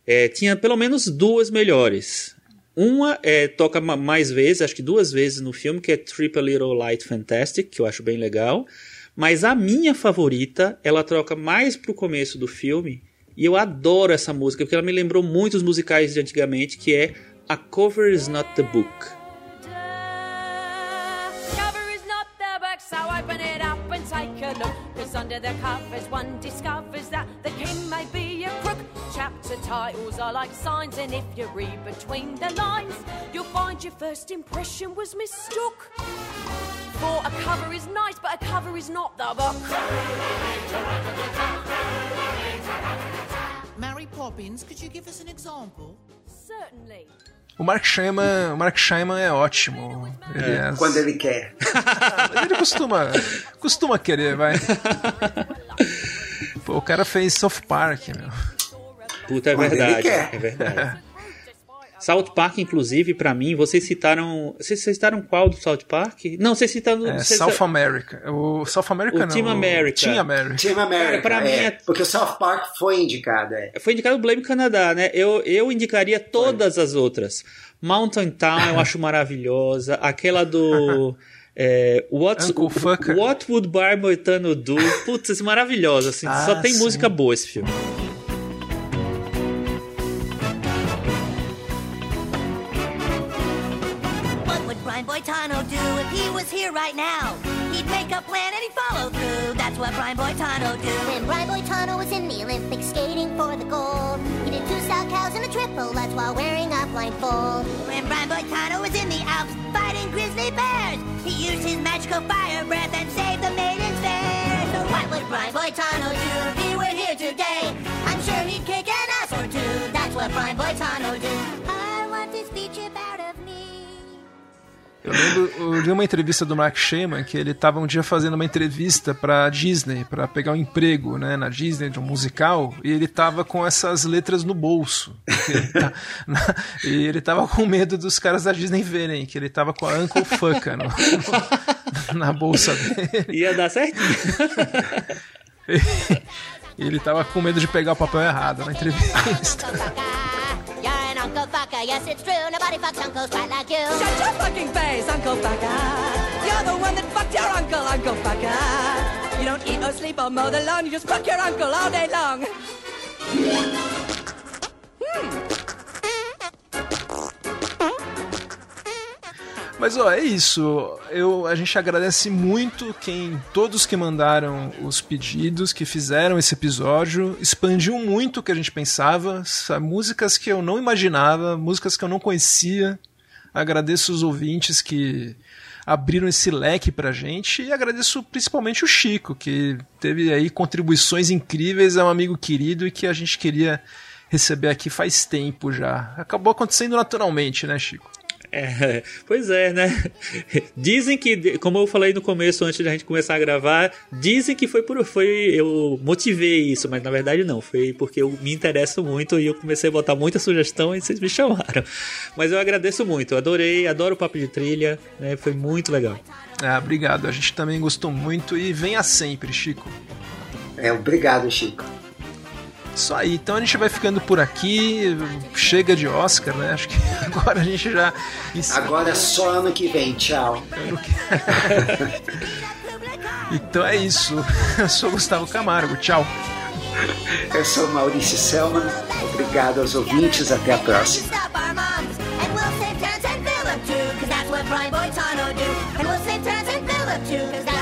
É, tinha pelo menos duas melhores. Uma é, toca ma- mais vezes, acho que duas vezes no filme, que é Triple Little Light Fantastic, que eu acho bem legal. Mas a minha favorita, ela troca mais pro começo do filme. E eu adoro essa música, porque ela me lembrou muito os musicais de antigamente, que é A Cover Is Not the Book. Under the covers, one discovers that the king may be a crook. Chapter titles are like signs, and if you read between the lines, you'll find your first impression was mistook. For a cover is nice, but a cover is not the book. Mary Poppins, could you give us an example? Certainly. O Mark Scheiman, o Mark Scheiman é ótimo. Ele é. Quando ele quer. *laughs* ele costuma, costuma querer, vai. Pô, o cara fez South Park, meu. Puta, é Quando verdade. quer. É verdade. South Park, inclusive, pra mim, vocês citaram. Vocês vocês citaram qual do South Park? Não, vocês citaram. É, vocês- South America. O South America O não. Team America. Team America. Team America. Cara, pra mim é, é- Porque o South Park foi indicado, é. Foi indicado o Blame Canadá, né? Eu, eu indicaria todas as outras. Mountain Town eu acho maravilhosa. Aquela do. *laughs* É, What's. What Would Bar Moitano Do? Putz, maravilhosa. Assim, Ah, só tem sim. música boa esse filme. Right now? He'd make a plan and he'd follow through. That's what Brian Boitano do. When Brian Boitano was in the Olympics skating for the gold, he did two style cows and a triple That's while wearing a blindfold. When Brian Boitano was in the Alps fighting grizzly bears, he used his magical fire breath and saved the maidens fair. So what would Brian Boitano do if he were here today? I'm sure he'd kick an ass or two. That's what Brian Boitano do. Eu lembro, eu li uma entrevista do Mark Shaiman que ele estava um dia fazendo uma entrevista pra Disney, pra pegar um emprego, né, na Disney de um musical, e ele tava com essas letras no bolso. Ele tá- *laughs* na- e ele tava com medo dos caras da Disney verem que ele tava com a Uncle Fuca no- no- na bolsa dele. Ia dar certinho. *laughs* E ele tava com medo de pegar o papel errado na entrevista. *laughs* Uncle Fucker, yes it's true. Nobody fucks uncles quite like you. Shut your fucking face, Uncle Fucker. You're the one that fucked your uncle, Uncle Fucker. You don't eat or sleep or mow the lawn, you just fuck your uncle all day long. Hmm. Mas ó, é isso. Eu, a gente agradece muito quem todos que mandaram os pedidos, que fizeram esse episódio, expandiu muito o que a gente pensava, sa- músicas que eu não imaginava, músicas que eu não conhecia. Agradeço os ouvintes que abriram esse leque pra gente e agradeço principalmente o Chico, que teve aí contribuições incríveis, é um amigo querido e que a gente queria receber aqui faz tempo já. Acabou acontecendo naturalmente, né, Chico? É, *laughs* pois é, né? Dizem que, como eu falei no começo, antes da gente começar a gravar, dizem que foi por. Foi, eu motivei isso, mas na verdade não. Foi porque eu me interesso muito e eu comecei a botar muita sugestão e vocês me chamaram. Mas eu agradeço muito, adorei, adoro o papo de trilha, né? Foi muito legal. Ah, obrigado. A gente também gostou muito e venha sempre, Chico. É, obrigado, Chico. Isso aí, então a gente vai ficando por aqui. Chega de Oscar, né? Acho que *laughs* agora a gente já. Agora é só ano que vem, tchau. *laughs* Então é isso. Eu sou Gustavo Camargo. Tchau. Eu sou Maurício Selman. Obrigado aos ouvintes. Até a próxima. Cause that's what Brian Boitano do. And we'll save Terrence and Philip too, cause